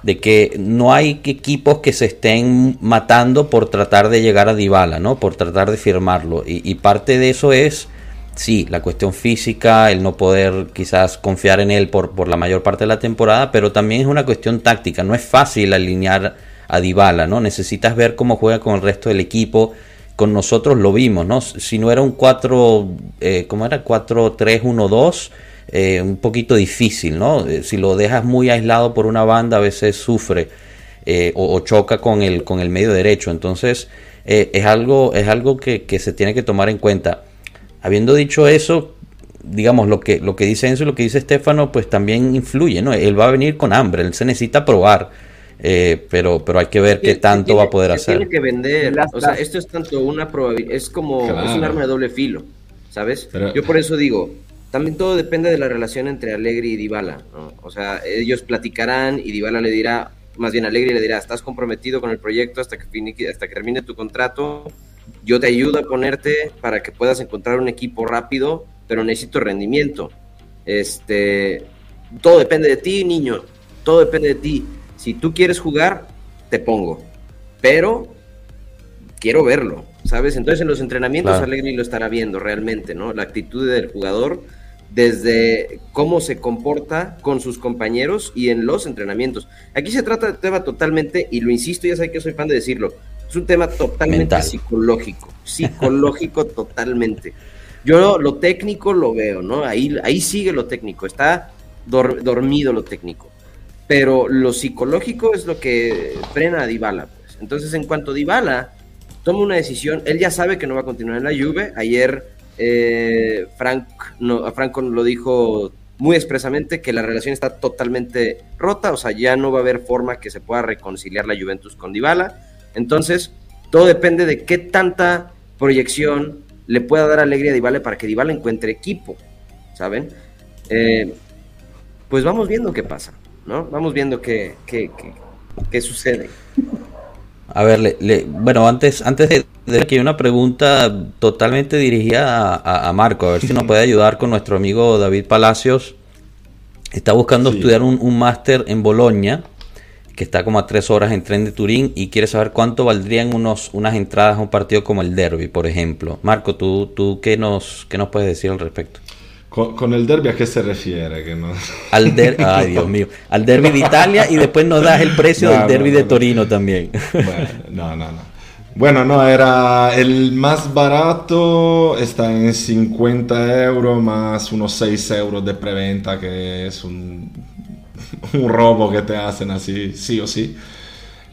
de que no hay equipos que se estén matando por tratar de llegar a Dybala, ¿no? Por tratar de firmarlo. Y, parte de eso es, sí, la cuestión física, el no poder quizás confiar en él por, por la mayor parte de la temporada, pero también es una cuestión táctica. No es fácil alinear a Dybala, ¿no? Necesitas ver cómo juega con el resto del equipo. Con nosotros lo vimos, ¿no? Si no era un 4, eh, ¿cómo era? 4-3-1-2 eh, un poquito difícil, ¿no? Eh, si lo dejas muy aislado por una banda, a veces sufre eh, o, choca con el, con el medio derecho. Entonces, es algo, es algo que, se tiene que tomar en cuenta. Habiendo dicho eso, digamos, lo que, lo que dice Enzo y lo que dice Estefano, pues también influye, ¿no? Él va a venir con hambre, él se necesita probar. pero, pero hay que ver qué tanto va a poder hacer. Tiene que vender. O sea, esto es tanto una probabilidad, es como es un arma de doble filo, ¿sabes? Yo por eso digo, también todo depende de la relación entre Alegri y Dybala, O sea, ellos platicarán y Dybala le dirá, más bien Alegri le dirá, estás comprometido con el proyecto hasta que, hasta que termine tu contrato, yo te ayudo a ponerte para que puedas encontrar un equipo rápido, pero necesito rendimiento. Este, todo depende de ti, niño, todo depende de ti. Si tú quieres jugar, te pongo, pero quiero verlo, ¿sabes? Entonces en los entrenamientos Allegri lo estará viendo realmente, ¿no? La actitud del jugador desde cómo se comporta con sus compañeros y en los entrenamientos. Aquí se trata de tema totalmente, y lo insisto, ya sé que soy fan de decirlo, es un tema totalmente psicológico, psicológico totalmente. Yo lo técnico lo veo, ¿no? Ahí, ahí sigue lo técnico, está dormido lo técnico. Pero lo psicológico es lo que frena a Dybala. Pues. Entonces, en cuanto Dybala toma una decisión, él ya sabe que no va a continuar en la Juve. Ayer eh, Frank, no, Franco lo dijo muy expresamente que la relación está totalmente rota, o sea, ya no va a haber forma que se pueda reconciliar la Juventus con Dybala. Entonces, todo depende de qué tanta proyección le pueda dar alegría a Dybala para que Dybala encuentre equipo, ¿saben? Eh, pues vamos viendo qué pasa, ¿no? Vamos viendo qué, qué, qué, sucede. A ver, le, bueno, antes, antes de, de, que hay una pregunta totalmente dirigida a, Marco, a ver si nos puede ayudar con nuestro amigo David Palacios. Está buscando estudiar un, un máster en Bolonia, que está como a tres horas en tren de Turín, y quiere saber cuánto valdrían unos, unas entradas a un partido como el Derby, por ejemplo. Marco, ¿tú, tú qué, nos, qué nos puedes decir al respecto? Con, el derby a qué se refiere? Que no... Al derby, ay Dios mío, al derby de Italia y después nos das el precio del derby de Torino también. Bueno, no, no, no. Bueno, no, era el más barato, está en 50 euros más unos 6 euros de preventa, que es un, un robo que te hacen así, sí o sí.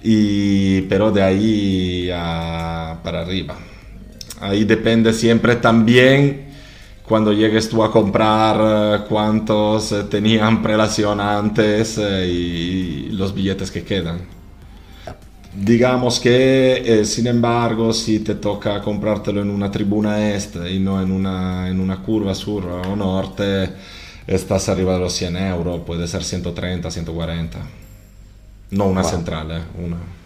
Y, pero de ahí para arriba. Ahí depende siempre también cuando llegues tú a comprar eh, cuántos eh, tenían prelación antes eh, y los billetes que quedan. Digamos que, sin embargo, si te toca comprártelo en una tribuna este y no en una, en una curva sur o norte, estás arriba de los 100 euros, puede ser 130, 140. No una central, una.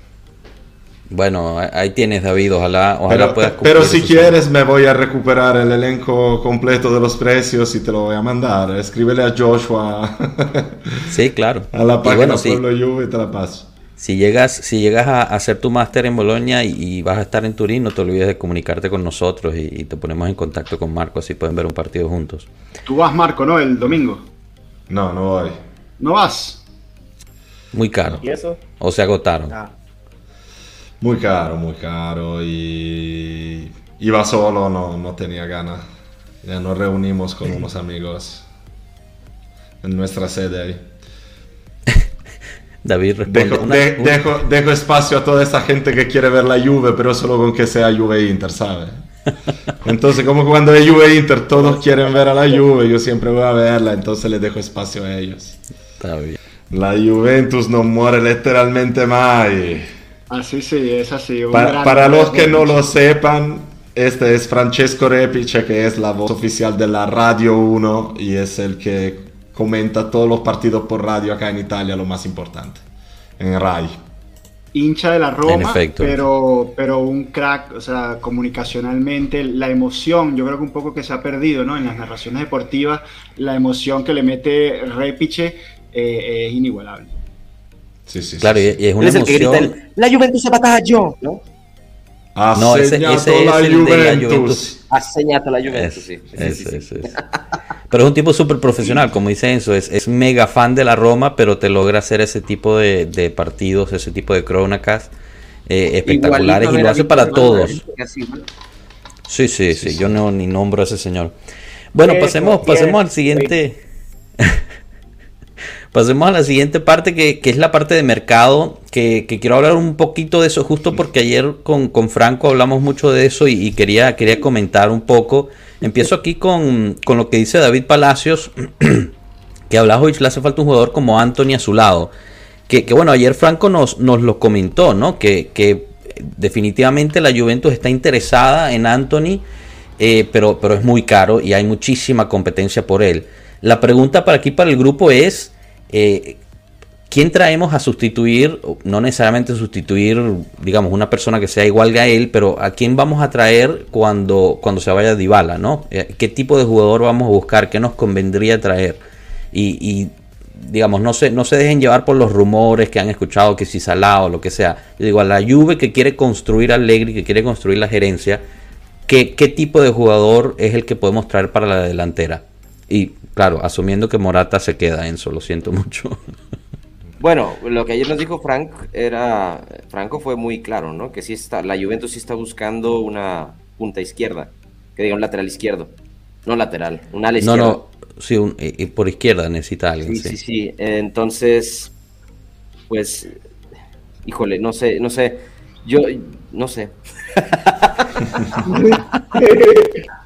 Bueno, ahí tienes David, ojalá, ojalá pero, puedas Pero si quieres me voy a recuperar el elenco completo de los precios y te lo voy a mandar. Escríbele a Joshua. sí, claro. A la página Pueblo Juve y te la paso. Si llegas, si llegas a hacer tu máster en Bolonia y, vas a estar en Turín, no te olvides de comunicarte con nosotros y, te ponemos en contacto con Marco, así pueden ver un partido juntos. Tú vas, Marco, ¿no? El domingo. No, no voy. ¿No vas? Muy caro. ¿Y eso? O se agotaron. Ah. Muy caro, muy caro y iba solo, no, no tenía ganas. Ya nos reunimos con unos amigos en nuestra sede ahí. David responde. Dejo, dejo, espacio a toda esa gente que quiere ver la Juve, pero solo con que sea Juve Inter, ¿sabes? Entonces, como cuando hay Juve Inter, todos quieren ver a la Juve, yo siempre voy a verla, entonces les dejo espacio a ellos. Está bien. La Juventus no muere literalmente más. Así sí, es así. para los que no lo sepan, este es Francesco Repice, que es la voz oficial de la Radio 1 y es el que comenta todos los partidos por radio acá en Italia, lo más importante, en RAI. Hincha de la Roma, pero, pero un crack, o sea, comunicacionalmente, la emoción, yo creo que un poco que se ha perdido, ¿no? En las narraciones deportivas, la emoción que le mete Repiche eh, es inigualable. Sí, sí, claro, y, es una emoción. la Juventus se yo, ¿no? Ha no, ese, ese es el Juventus. de la Juventus. Ha señado la Juventus, sí. Pero es un tipo súper profesional, como dice Enzo, es, es, mega fan de la Roma, pero te logra hacer ese tipo de, de partidos, ese tipo de crónicas eh, espectaculares y lo hace para todos. Sí, sí, sí, yo no ni nombro a ese señor. Bueno, pasemos, pasemos al siguiente. Pasemos a la siguiente parte, que, es la parte de mercado, que, quiero hablar un poquito de eso, justo porque ayer con, Franco hablamos mucho de eso y, quería, quería comentar un poco. Empiezo aquí con, lo que dice David Palacios, que a Blajovic le hace falta un jugador como Anthony a su lado. Que, bueno, ayer Franco nos, nos lo comentó, ¿no? Que, definitivamente la Juventus está interesada en Anthony, eh, pero, pero es muy caro y hay muchísima competencia por él. La pregunta para aquí, para el grupo, es eh, ¿quién traemos a sustituir? No necesariamente sustituir, digamos, una persona que sea igual que a él, pero ¿a quién vamos a traer cuando, cuando se vaya Dybala, ¿no? Eh, ¿Qué tipo de jugador vamos a buscar? ¿Qué nos convendría traer? Y, digamos, no se, no se dejen llevar por los rumores que han escuchado, que si Salah o lo que sea. Yo digo, a la Juve que quiere construir Allegri, que quiere construir la gerencia, ¿qué, ¿qué tipo de jugador es el que podemos traer para la delantera? Y claro, asumiendo que Morata se queda, Enzo, lo siento mucho. Bueno, lo que ayer nos dijo Frank era, Franco fue muy claro, ¿no? Que sí está, la Juventus sí está buscando una punta izquierda, que diga un lateral izquierdo, no lateral, un ala izquierda. No, no, sí, y por izquierda necesita alguien. Sí, sí, sí, Entonces, pues, híjole, no sé, no sé, yo, no sé.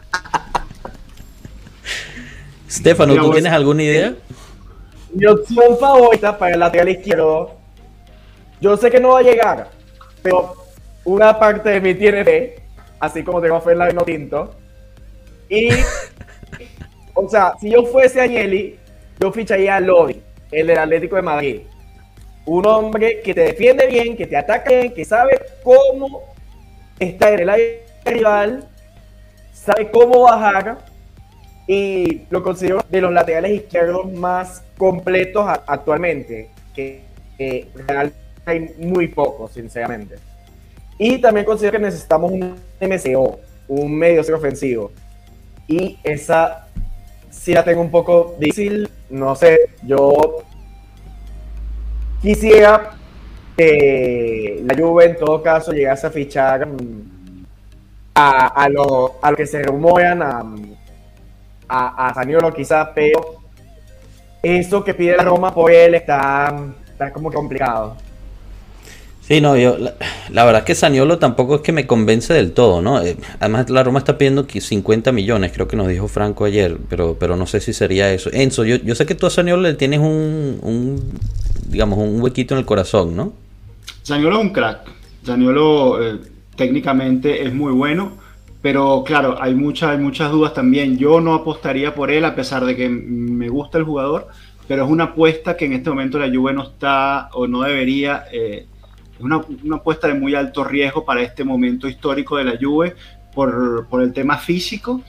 Stefano, ¿tú tienes alguna idea? Mi opción favorita para el lateral izquierdo, yo sé que no va a llegar, pero una parte de mí tiene fe, así como tengo fe en la Vino Tinto. Y, o sea, si yo fuese a Yeli, yo ficharía a Lodi, el del Atlético de Madrid. Un hombre que te defiende bien, que te ataca bien, que sabe cómo estar en el área rival, sabe cómo bajar y lo considero de los laterales izquierdos más completos actualmente, que, realmente hay muy pocos, sinceramente. Y también considero que necesitamos un MCO, un medio ser ofensivo. Y esa sí la tengo un poco difícil, no sé, yo quisiera que la Juve en todo caso llegase a fichar a, a, lo, a lo que se rumoran a, a, a Saniolo quizás, pero eso que pide la Roma por él está, está como complicado. Sí, no, yo, la, verdad es que Saniolo tampoco es que me convence del todo, ¿no? Eh, además, la Roma está pidiendo 50 millones, creo que nos dijo Franco ayer, pero, pero no sé si sería eso. Enzo, yo, yo sé que tú a Saniolo le tienes un, un, digamos, un huequito en el corazón, ¿no? Saniolo es un crack. Saniolo eh, técnicamente es muy bueno. Pero claro, hay, muchas hay muchas dudas también. Yo no apostaría por él a pesar de que me gusta el jugador, pero es una apuesta que en este momento la Juve no está o no debería. Eh, es una, una, apuesta de muy alto riesgo para este momento histórico de la Juve por, por el tema físico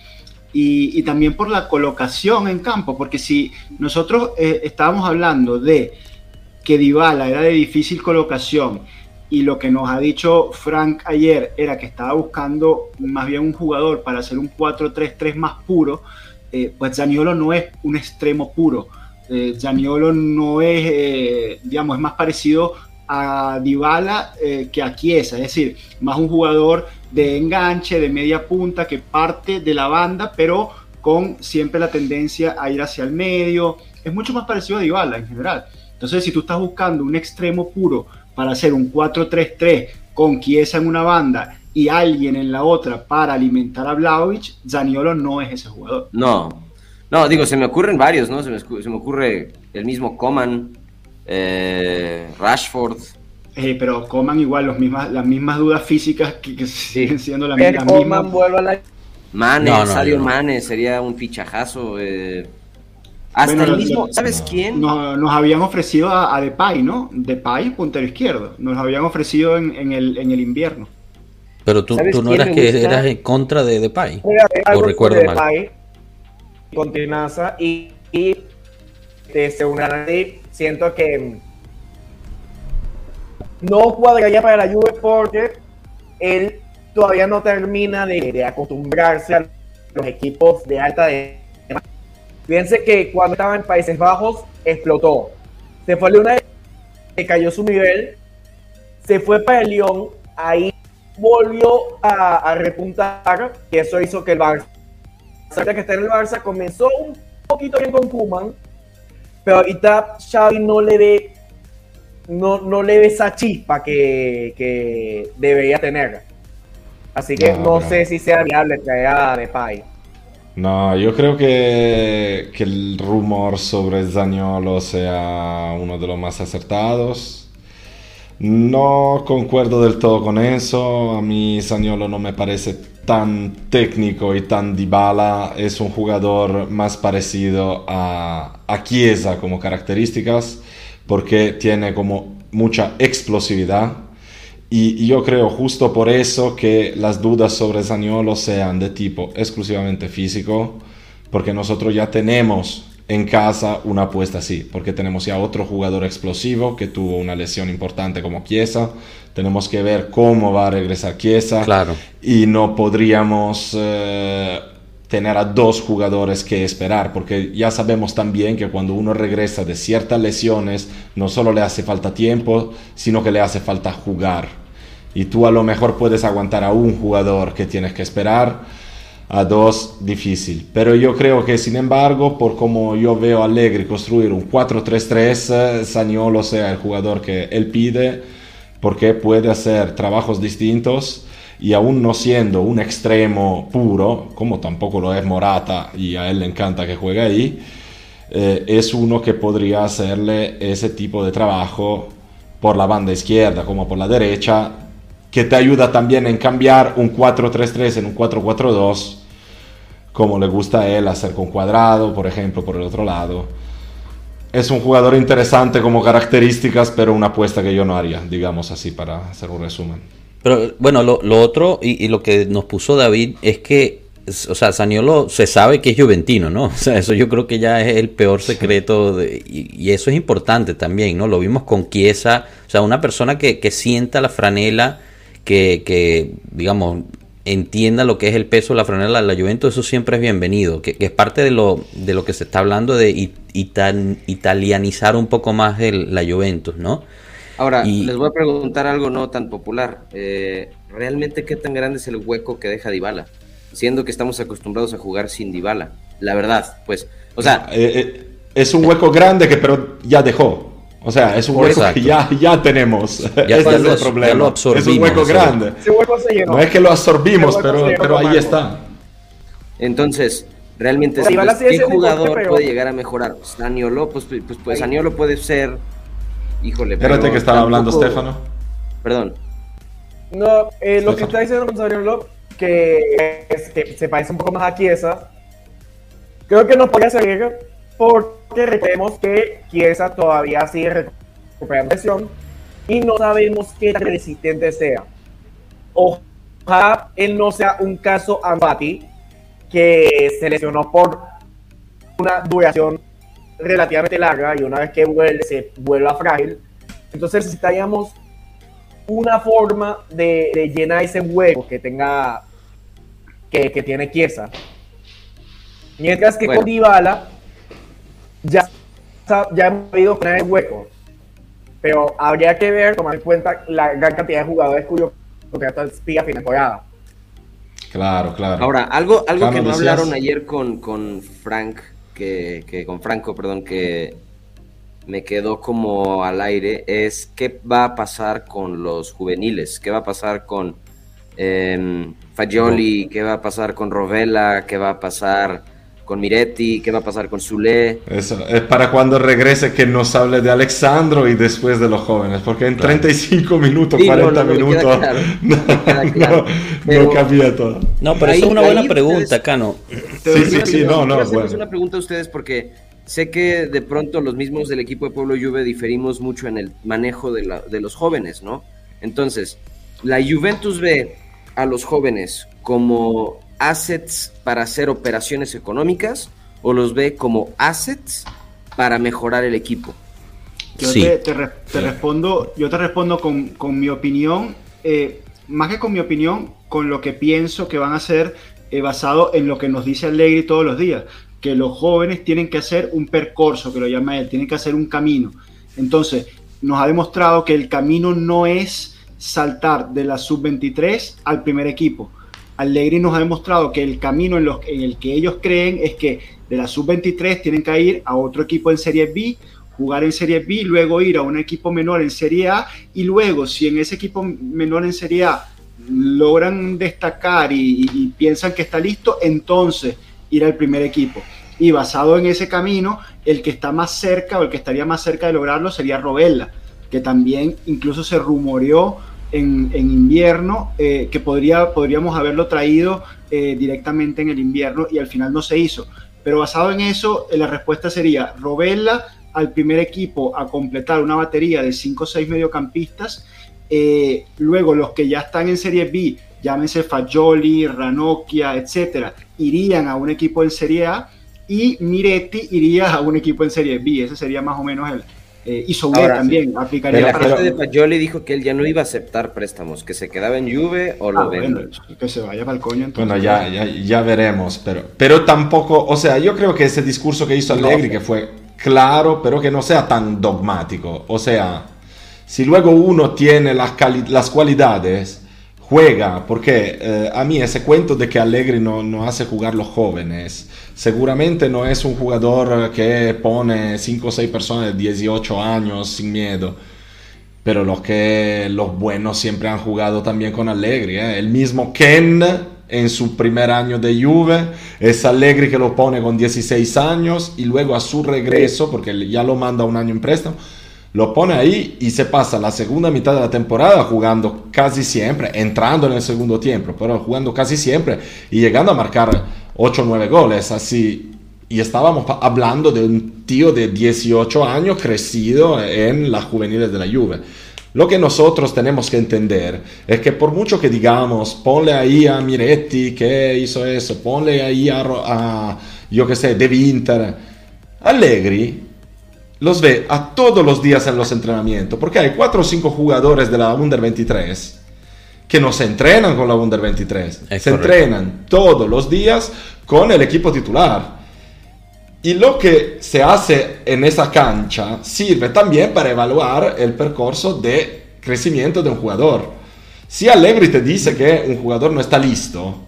y, y, también por la colocación en campo, porque si nosotros eh, estábamos hablando de que Dybala era de difícil colocación y lo que nos ha dicho Frank ayer era que estaba buscando más bien un jugador para hacer un 4-3-3 más puro, eh, pues Zaniolo no es un extremo puro. Eh, Zaniolo no es, eh, digamos, es más parecido a Dybala eh, que a Chiesa, es decir, más un jugador de enganche, de media punta, que parte de la banda, pero con siempre la tendencia a ir hacia el medio. Es mucho más parecido a Dybala en general. Entonces, si tú estás buscando un extremo puro para hacer un 4-3-3 con Chiesa en una banda y alguien en la otra para alimentar a Vlaovic, Zaniolo no es ese jugador. No, no, digo, se me ocurren varios, ¿no? Se me, ocurre el mismo Coman, eh, Rashford. Eh, pero Coman igual los mismas, las mismas dudas físicas que, siguen siendo las, mismas. Mane, Sadio Mane sería un fichajazo. Eh, hasta el mismo, ¿sabes quién? Nos, habían ofrecido a, Depay, ¿no? Depay, puntero izquierdo. Nos habían ofrecido en, el, en el invierno. Pero tú, tú no eras que eras en contra de Depay. O recuerdo de mal. con Tinaza y, y según siento que no cuadraría para la Juve porque él todavía no termina de, de acostumbrarse a los equipos de alta de Fíjense que cuando estaba en Países Bajos explotó. Se fue a una que cayó su nivel, se fue para el Lyon, ahí volvió a, repuntar, y eso hizo que el Barça, que está en el Barça, comenzó un poquito bien con Kuman, pero ahorita Xavi no le ve no, no le ve esa chispa que, debería tener. Así que no, sé si sea viable traer a Depay. No, yo creo que, que, el rumor sobre Zaniolo sea uno de los más acertados. No concuerdo del todo con eso. A mí Zaniolo no me parece tan técnico y tan dibala. Es un jugador más parecido a, a Chiesa como características porque tiene como mucha explosividad y, yo creo justo por eso que las dudas sobre Zaniolo sean de tipo exclusivamente físico, porque nosotros ya tenemos en casa una apuesta así, porque tenemos ya otro jugador explosivo que tuvo una lesión importante como Chiesa, tenemos que ver cómo va a regresar Chiesa claro. y no podríamos eh, tener a dos jugadores que esperar, porque ya sabemos también que cuando uno regresa de ciertas lesiones, no solo le hace falta tiempo, sino que le hace falta jugar. Y tú a lo mejor puedes aguantar a un jugador que tienes que esperar a dos difícil. Pero yo creo que, sin embargo, por como yo veo a Allegri construir un 4-3-3, Saniolo sea el jugador que él pide, porque puede hacer trabajos distintos y aún no siendo un extremo puro, como tampoco lo es Morata y a él le encanta que juegue ahí, eh, es uno que podría hacerle ese tipo de trabajo por la banda izquierda como por la derecha, que te ayuda también en cambiar un 4-3-3 en un 4-4-2 como le gusta a él hacer con cuadrado, por ejemplo, por el otro lado. Es un jugador interesante como características, pero una apuesta que yo no haría, digamos así, para hacer un resumen. Pero bueno, lo, otro y, lo que nos puso David es que, o sea, Saniolo se sabe que es juventino, ¿no? O sea, eso yo creo que ya es el peor secreto y, eso es importante también, ¿no? Lo vimos con Chiesa, o sea, una persona que, que sienta la franela, que, que digamos, entienda lo que es el peso de la franela de la Juventus, eso siempre es bienvenido, que, es parte de lo, de lo que se está hablando de italianizar un poco más el, la Juventus, ¿no? Ahora, les voy a preguntar algo no tan popular. Eh, ¿Realmente qué tan grande es el hueco que deja Dybala? Siendo que estamos acostumbrados a jugar sin Dybala. La verdad, pues, o sea... Eh, eh, es un hueco grande que pero ya dejó. O sea, es un hueco que ya, ya tenemos. Ya es el problema. es un hueco grande. No es que lo absorbimos, pero, pero ahí está. Entonces, realmente, ¿qué jugador puede llegar a mejorar? Saniolo, pues, pues, pues Saniolo puede ser. Híjole, Espérate que estaba hablando Stefano. Perdón. No, eh, lo que está diciendo con Saniolo, que, es, que se parece un poco más a Chiesa, creo que no podría ser porque recordemos que Chiesa todavía sigue recuperando lesión y no sabemos qué tan resistente sea. Ojalá él no sea un caso Anfati que se lesionó por una duración relativamente larga y una vez que vuelve se vuelva frágil. Entonces necesitaríamos una forma de, llenar ese hueco que tenga que, tiene Chiesa. Mientras que con Dybala ya, ya hemos podido poner el hueco. Pero habría que ver, tomar en cuenta la gran cantidad de jugadores cuyo contrato expira a fin de temporada. Claro, claro. Ahora, algo, algo que no hablaron ayer con, con Frank, que, que, con Franco, perdón, que me quedó como al aire, es qué va a pasar con los juveniles, qué va a pasar con eh, Fagioli, qué va a pasar con Rovella, qué va a pasar con Miretti, qué va a pasar con Zule. Eso, es para cuando regrese que nos hable de Alexandro y después de los jóvenes, porque en 35 minutos, 40 minutos, no, cambia todo. No, pero eso es una buena pregunta, Cano. Sí, sí, sí, no, no. Bueno. una pregunta a ustedes porque sé que de pronto los mismos del equipo de Pueblo Juve diferimos mucho en el manejo de, la, de los jóvenes, ¿no? Entonces, la Juventus ve a los jóvenes como assets para hacer operaciones económicas o los ve como assets para mejorar el equipo? Yo te, respondo, yo te respondo con, mi opinión, eh, más que con mi opinión, con lo que pienso que van a hacer eh, basado en lo que nos dice Allegri todos los días, que los jóvenes tienen que hacer un percorso, que lo llama él, tienen que hacer un camino. Entonces, nos ha demostrado que el camino no es saltar de la sub-23 al primer equipo Allegri nos ha demostrado que el camino en, en el que ellos creen es que de la sub-23 tienen que ir a otro equipo en Serie B, jugar en Serie B, luego ir a un equipo menor en Serie A y luego si en ese equipo menor en Serie A logran destacar y, piensan que está listo, entonces ir al primer equipo. Y basado en ese camino, el que está más cerca o el que estaría más cerca de lograrlo sería Robella, que también incluso se rumoreó en, invierno, eh, que podría, podríamos haberlo traído eh, directamente en el invierno y al final no se hizo. Pero basado en eso, eh, la respuesta sería Robella al primer equipo a completar una batería de 5 o 6 mediocampistas. luego los que ya están en Serie B, llámense Fagioli, Ranocchia, etcétera, irían a un equipo en Serie A y Miretti iría a un equipo en Serie B. Ese sería más o menos el, eh, y sobre también aplicaría la parte de Pajoli dijo que él ya no iba a aceptar préstamos, que se quedaba en Juve o lo ah, vende. que se vaya para el coño entonces. Bueno, ya, ya, ya, veremos, pero, pero tampoco, o sea, yo creo que ese discurso que hizo Allegri, que fue claro, pero que no sea tan dogmático, o sea, si luego uno tiene las, las cualidades, juega, porque eh, a mí ese cuento de que Allegri no, no hace jugar los jóvenes, seguramente no es un jugador que pone 5 o 6 personas de 18 años sin miedo. Pero los que los buenos siempre han jugado también con Allegri. ¿eh? El mismo Ken en su primer año de Juve, es Allegri que lo pone con 16 años y luego a su regreso, porque ya lo manda un año en préstamo, lo pone ahí y se pasa la segunda mitad de la temporada jugando casi siempre, entrando en el segundo tiempo, pero jugando casi siempre y llegando a marcar 8 o 9 goles, así. Y estábamos hablando de un tío de 18 años crecido en las juveniles de la Juve. Lo que nosotros tenemos que entender es que por mucho que digamos, ponle ahí a Miretti que hizo eso, ponle ahí a, a yo que sé, De Winter, Allegri los ve a todos los días en los entrenamientos, porque hay 4 o 5 jugadores de la Under 23 que no se entrenan con la Under 23, se entrenan todos los días con el equipo titular. Y lo que se hace en esa cancha sirve también para evaluar el percurso de crecimiento de un jugador. Si Allegri te dice que un jugador no está listo,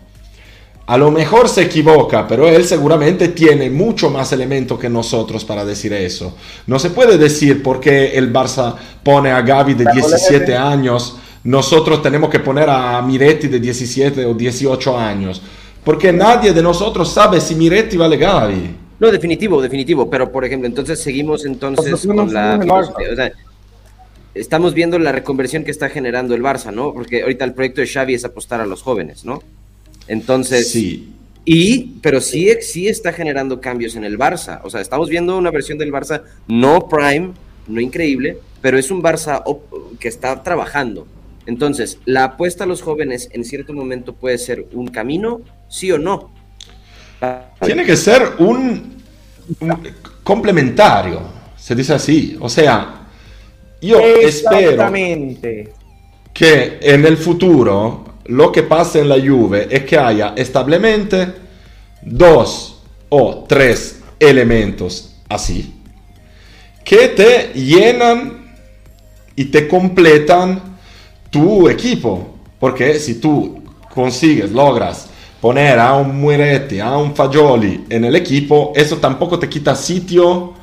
a lo mejor se equivoca, pero él seguramente tiene mucho más elementos que nosotros para decir eso. No se puede decir porque el Barça pone a Gaby de 17 años nosotros tenemos que poner a Miretti de 17 o 18 años. Porque nadie de nosotros sabe si Miretti vale Gavi. No, definitivo, definitivo. Pero, por ejemplo, entonces seguimos entonces con la... O sea, estamos viendo la reconversión que está generando el Barça, ¿no? Porque ahorita el proyecto de Xavi es apostar a los jóvenes, ¿no? Entonces... Sí. Y, pero sí, sí está generando cambios en el Barça. O sea, estamos viendo una versión del Barça no prime, no increíble, pero es un Barça que está trabajando. Entonces, la apuesta a los jóvenes en cierto momento puede ser un camino, sí o no. Tiene que ser un, complementario, se dice así. O sea, yo espero que en el futuro lo que pase en la Juve es que haya establemente dos o tres elementos así que te llenan y te completan tu equipo. Porque si tú consigues, logras poner a un Mueretti, a un Fagioli en el equipo, eso tampoco te quita sitio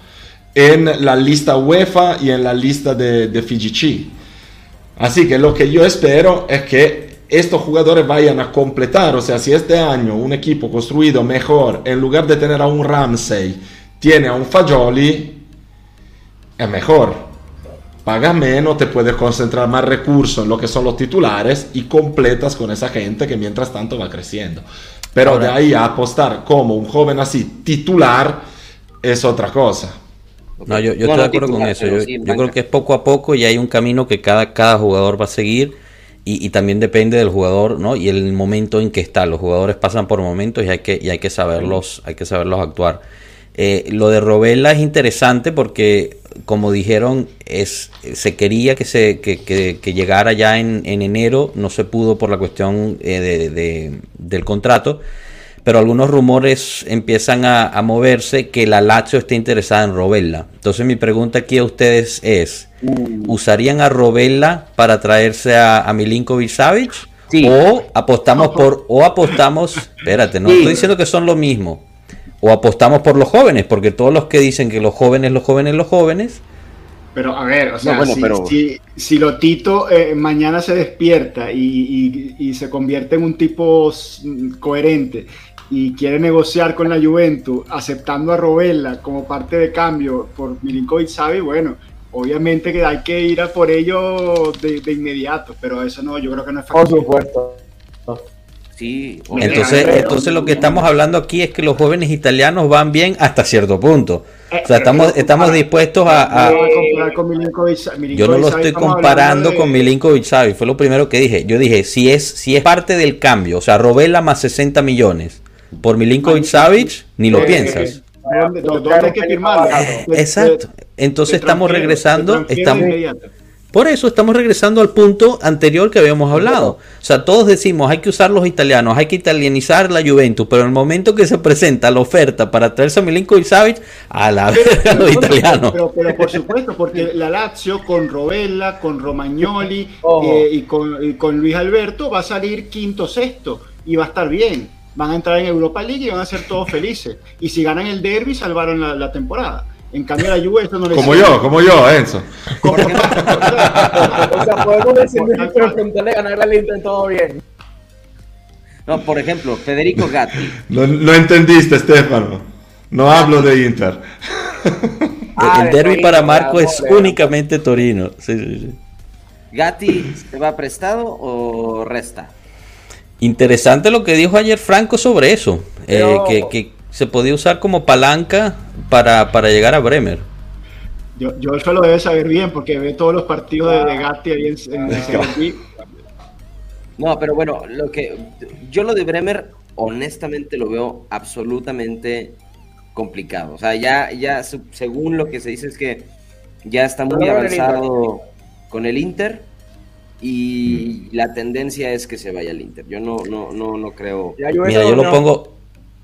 en la lista UEFA y en la lista de, de FIGC. Así que lo que yo espero es que estos jugadores vayan a completar, o sea, si este año un equipo construido mejor, en lugar de tener a un Ramsey, tiene a un Fagioli, es mejor pagas menos, te puedes concentrar más recursos en lo que son los titulares y completas con esa gente que mientras tanto va creciendo. Pero de ahí a apostar como un joven así titular es otra cosa. No, yo, estoy de acuerdo con eso. Yo, creo que es poco a poco y hay un camino que cada, cada jugador va a seguir y, también depende del jugador ¿no? y el momento en que está. Los jugadores pasan por momentos y hay que, y hay que, saberlos, hay que saberlos actuar. Eh, lo de Robela es interesante porque como dijeron, es, se quería que, se, que, llegara ya en, enero, no se pudo por la cuestión eh, del contrato, pero algunos rumores empiezan a, moverse que la Lazio está interesada en Robella. Entonces mi pregunta aquí a ustedes es, ¿usarían a Robella para traerse a, a Milinkovic Savic? O apostamos por, o apostamos, espérate, no estoy diciendo que son lo mismo o apostamos por los jóvenes, porque todos los que dicen que los jóvenes, los jóvenes, los jóvenes. Pero a ver, o sea, si, si, Lotito eh, mañana se despierta y, se convierte en un tipo coherente y quiere negociar con la Juventus, aceptando a Robella como parte de cambio por Milinkovic Savi, bueno, obviamente que hay que ir a por ello de, de, inmediato, pero eso no, yo creo que no es fácil. Por supuesto entonces, entonces lo que estamos hablando aquí es que los jóvenes italianos van bien hasta cierto punto. O sea, estamos, estamos dispuestos a... yo no lo estoy comparando con Milinkovic Savic, fue lo primero que dije. Yo dije, si es, si es parte del cambio, o sea, Robela más 60 millones por Milinkovic Savic, ni lo piensas. ¿Dónde, hay que firmarlo? Exacto. Entonces estamos regresando, estamos, por eso estamos regresando al punto anterior que habíamos hablado. O sea, todos decimos hay que usar los italianos, hay que italianizar la Juventus, pero en el momento que se presenta la oferta para traerse a Milinkovic Savic, a la vez los italianos. Pero, por supuesto, porque la Lazio con Robella, con Romagnoli eh, y, con, Luis Alberto va a salir quinto sexto y va a estar bien. Van a entrar en Europa League y van a ser todos felices. Y si ganan el derby, salvaron la temporada. En cambio, la Juve esto no le Como yo, como yo, Enzo. o sea, podemos decir pero contarle ganar la Inter todo bien. No, por ejemplo, Federico Gatti. No, entendiste, Stefano. No hablo de Inter. el derby para Marco es únicamente Torino. Sí, sí, sí. ¿Gatti se va prestado o resta? Interesante lo que dijo ayer Franco sobre eso. Eh, que, que, se podía usar como palanca para, llegar a Bremer. Yo, yo eso lo debe saber bien porque ve todos los partidos de, Gatti ahí en, en No, pero bueno, lo que yo lo de Bremer honestamente lo veo absolutamente complicado. O sea, ya, ya según lo que se dice es que ya está muy avanzado con el Inter y la tendencia es que se vaya al Inter. Yo no, no, no, no creo. Mira, yo lo pongo,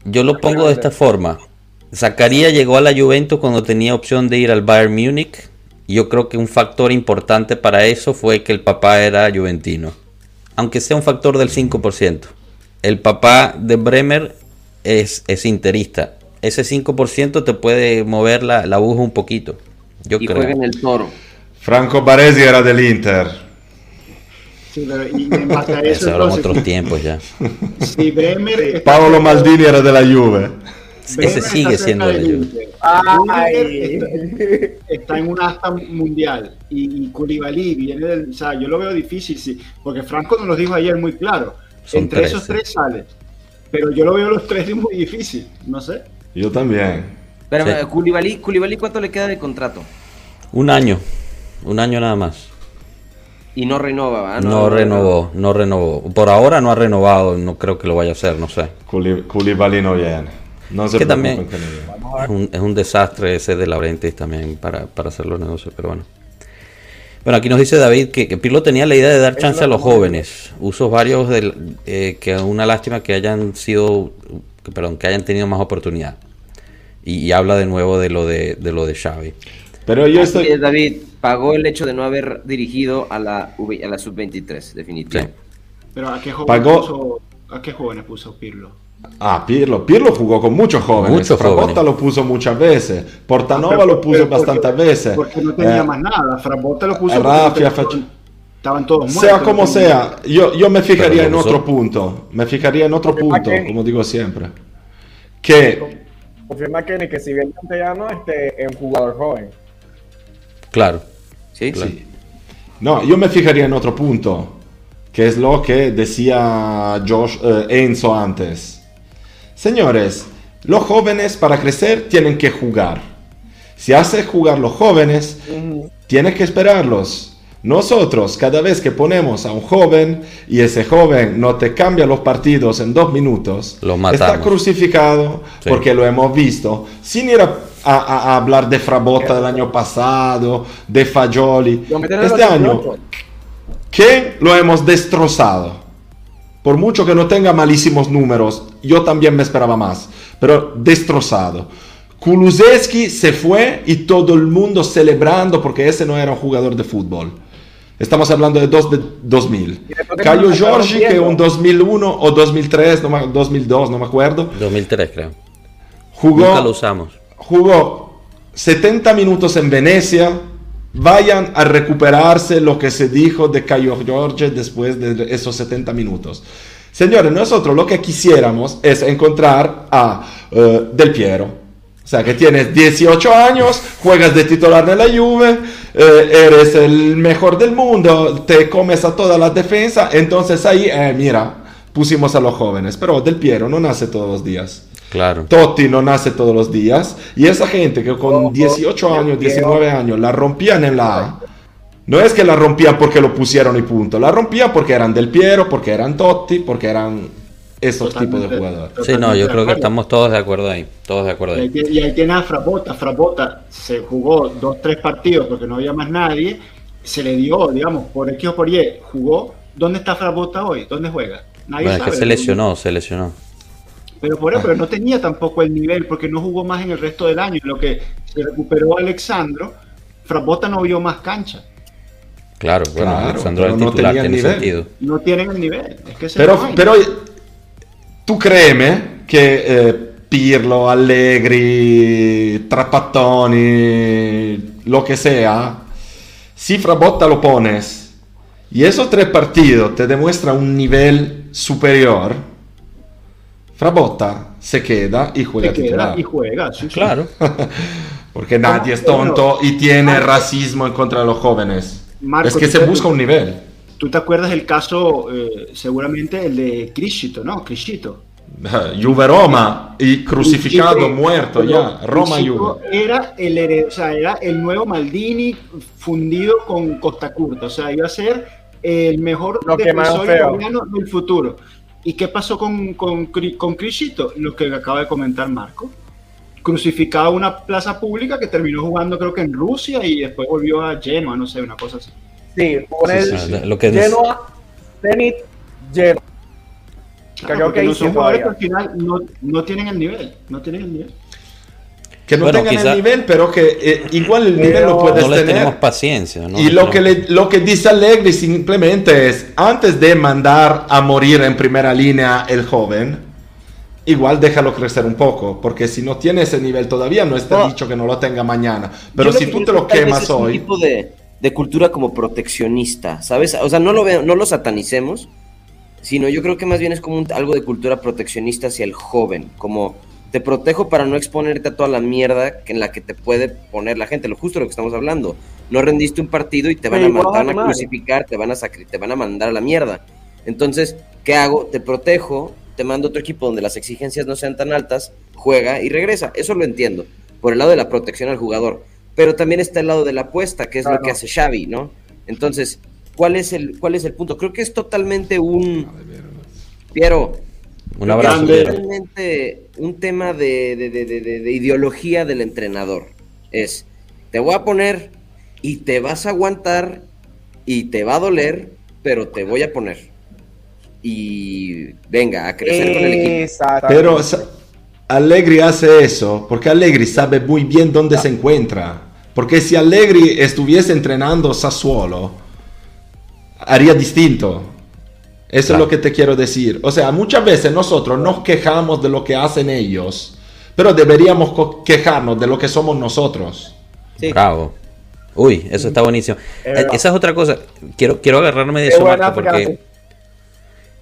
yo lo pongo de esta forma. Zacarías llegó a la Juventus cuando tenía opción de ir al Bayern Múnich. Yo creo que un factor importante para eso fue que el papá era juventino. Aunque sea un factor del 5%. El papá de Bremer es, es interista. Ese 5% te puede mover la, la aguja un poquito. Yo y creo. juega en el toro. Franco Baresi era del Inter eso, eran otros tiempos ya. Paolo Maldini era de la Juve. Ese sigue siendo de la Juve. Está, en un asta mundial y, y Koulibaly viene del, o sea, yo lo veo difícil, sí, porque Franco nos lo dijo ayer muy claro. Entre esos tres sale, pero yo lo veo los tres muy difícil, no sé. Yo también. Pero sí. Koulibaly, ¿cuánto le queda de contrato? Un año, un año nada más. Y no renova, No, renovó, no renovó. Por ahora no ha renovado, no creo que lo vaya a hacer, no sé. Koulibaly no viene. No sé que también es un, es un, desastre ese de Laurentiis también para, para hacer los negocios, pero bueno. Bueno, aquí nos dice David que, que Pirlo tenía la idea de dar chance a los jóvenes. Usos varios de eh, que una lástima que hayan sido, que, perdón, que hayan tenido más oportunidad. Y, habla de nuevo de lo de, de lo de Xavi. Pero yo estoy. David, pagó el hecho de no haber dirigido a la, a la sub-23, definitivamente. Pero ¿a qué, puso, ¿a qué jóvenes puso Pirlo? Ah, Pirlo. Pirlo jugó con muchos jóvenes. Muchos Frabotta lo puso muchas veces. Portanova lo puso bastantes veces. Porque no tenía eh, más nada. Frabotta lo puso. Raffia, estaban todos muertos. Sea como sea, yo, yo me fijaría en otro punto. Me fijaría en otro punto, como digo siempre. Que. Confirma que, que si bien Castellano este, es un jugador joven. Claro. Sí, sí. No, yo me fijaría en otro punto, que es lo que decía Josh, eh, Enzo antes. Señores, los jóvenes para crecer tienen que jugar. Si hace jugar los jóvenes, tienes que esperarlos. Nosotros, cada vez que ponemos a un joven y ese joven no te cambia los partidos en dos minutos, está crucificado porque lo hemos visto, sin ir a a, hablar de Frabota del año pasado, de Fagioli. Este año, que lo hemos destrozado. Por mucho que no tenga malísimos números, yo también me esperaba más, pero destrozado. Kulusevski se fue y todo el mundo celebrando porque ese no era un jugador de fútbol. Estamos hablando de, dos, de 2000. Caio Giorgi, que un 2001 o 2003, no, 2002, no me acuerdo. 2003 creo. Jugó, Nunca lo usamos jugó 70 minutos en Venecia. Vayan a recuperarse lo que se dijo de Caio Jorge después de esos 70 minutos. Señores, nosotros lo que quisiéramos es encontrar a eh, Del Piero. O sea, que tienes 18 años, juegas de titular en la Juve, eh, eres el mejor del mundo, te comes a toda la defensa, entonces ahí, eh, mira, pusimos a los jóvenes. Pero Del Piero no nace todos los días. Claro. Totti no nace todos los días. Y esa gente que con 18 años, 19 años la rompían en la A, no es que la rompían porque lo pusieron y punto. La rompían porque eran del Piero, porque eran Totti, porque eran esos tipos de jugadores. Sí, no, yo creo que estamos todos de acuerdo ahí, todos de acuerdo ahí. Y ahí, tiene a Frabota, Frabota se jugó dos, tres partidos porque no había más nadie, se le dio, digamos, por X o por Y, jugó. ¿Dónde está Frabota hoy? ¿Dónde juega? Nadie bueno, es que se lesionó, se lesionó. Pero por eso, pero no tenía tampoco el nivel porque no jugó más en el resto del año. lo que se recuperó Alexandro, Frabota no vio más cancha. Claro, bueno, Alexandro el titular no tiene sentido. No tienen el nivel. Es que pero, pero tú créeme que eh, Pirlo, Allegri, Trapattoni, lo que sea, si Frabotta lo pones y esos tres partidos te demuestran un nivel superior, Frabotta se queda y juega se titular. y juega, sí, claro. Porque nadie es tonto y tiene racismo en contra de los jóvenes. es que se busca un nivel. Tú te acuerdas del caso, eh, seguramente el de Criscito, ¿no? Criscito. Juve Roma y crucificado, muerto ya. Roma Juve. Era el, o sea, era el nuevo Maldini fundido con Costa Curta. O sea, iba a ser el mejor defensor italiano del futuro. ¿Y qué pasó con, con, con Crisito? Lo que acaba de comentar Marco crucificado a una plaza pública que terminó jugando creo que en Rusia y después volvió a Genoa, no sé, una cosa así. Sí, con el lo que Genoa, Zenit, Genoa. creo que no son jugadores que al final no, no, tienen el nivel, no tienen el nivel. Que no tengan el nivel, pero que eh, igual el nivel lo puedes no tener. tenemos paciencia. ¿no? Y lo que, le, lo que dice Allegri simplemente es, antes de mandar a morir en primera línea el joven, igual déjalo crecer un poco, porque si no tiene ese nivel todavía no está dicho que no lo tenga mañana. Pero si tú te lo quemas hoy... un tipo de, de, cultura como proteccionista, ¿sabes? O sea, no lo, veo, no lo satanicemos, sino yo creo que más bien es como algo de cultura proteccionista hacia el joven, como te protejo para no exponerte a toda la mierda en la que te puede poner la gente, lo justo lo que estamos hablando. No rendiste un partido y te van a matar, a crucificar, te van a te van a mandar a la mierda. Entonces, ¿qué hago? Te protejo te mando otro equipo donde las exigencias no sean tan altas, juega y regresa. Eso lo entiendo, por el lado de la protección al jugador. Pero también está el lado de la apuesta, que es lo que hace Xavi, ¿no? Entonces, ¿cuál es el, cuál es el punto? Creo que es totalmente un... Piero, un abrazo. Es totalmente un tema de, de ideología del entrenador. Es, te voy a poner y te vas a aguantar y te va a doler, pero te voy a poner y venga a crecer con el equipo. Pero Allegri hace eso porque Allegri sabe muy bien dónde se encuentra. Porque si Allegri estuviese entrenando Sassuolo, haría distinto. Eso es lo que te quiero decir. O sea, muchas veces nosotros nos quejamos de lo que hacen ellos, pero deberíamos quejarnos de lo que somos nosotros. Sí. Bravo. Uy, eso está buenísimo. Eh, esa es otra cosa. Quiero, quiero agarrarme de eso, porque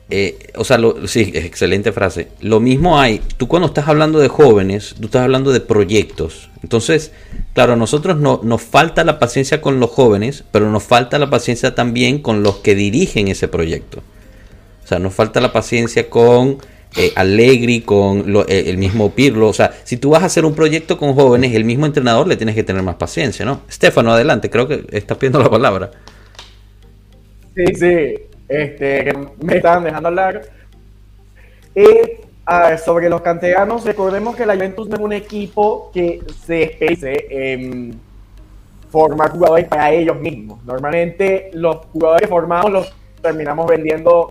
eh, o sea, lo, sí, excelente frase. Lo mismo hay, tú cuando estás hablando de jóvenes, tú estás hablando de proyectos. Entonces, claro, a nosotros no, nos falta la paciencia con los jóvenes, pero nos falta la paciencia también con los que dirigen ese proyecto. O sea, nos falta la paciencia con eh, Allegri, con eh, el mismo Pirlo. O sea, si tú vas a hacer un proyecto con jóvenes, el mismo entrenador le tienes que tener más paciencia, ¿no? Estefano, adelante, creo que estás pidiendo la palabra. Sí, sí este, que me estaban dejando hablar. Sobre los canteranos, recordemos que la Juventus no es un equipo que se especie en formar jugadores para ellos mismos. Normalmente los jugadores formados los terminamos vendiendo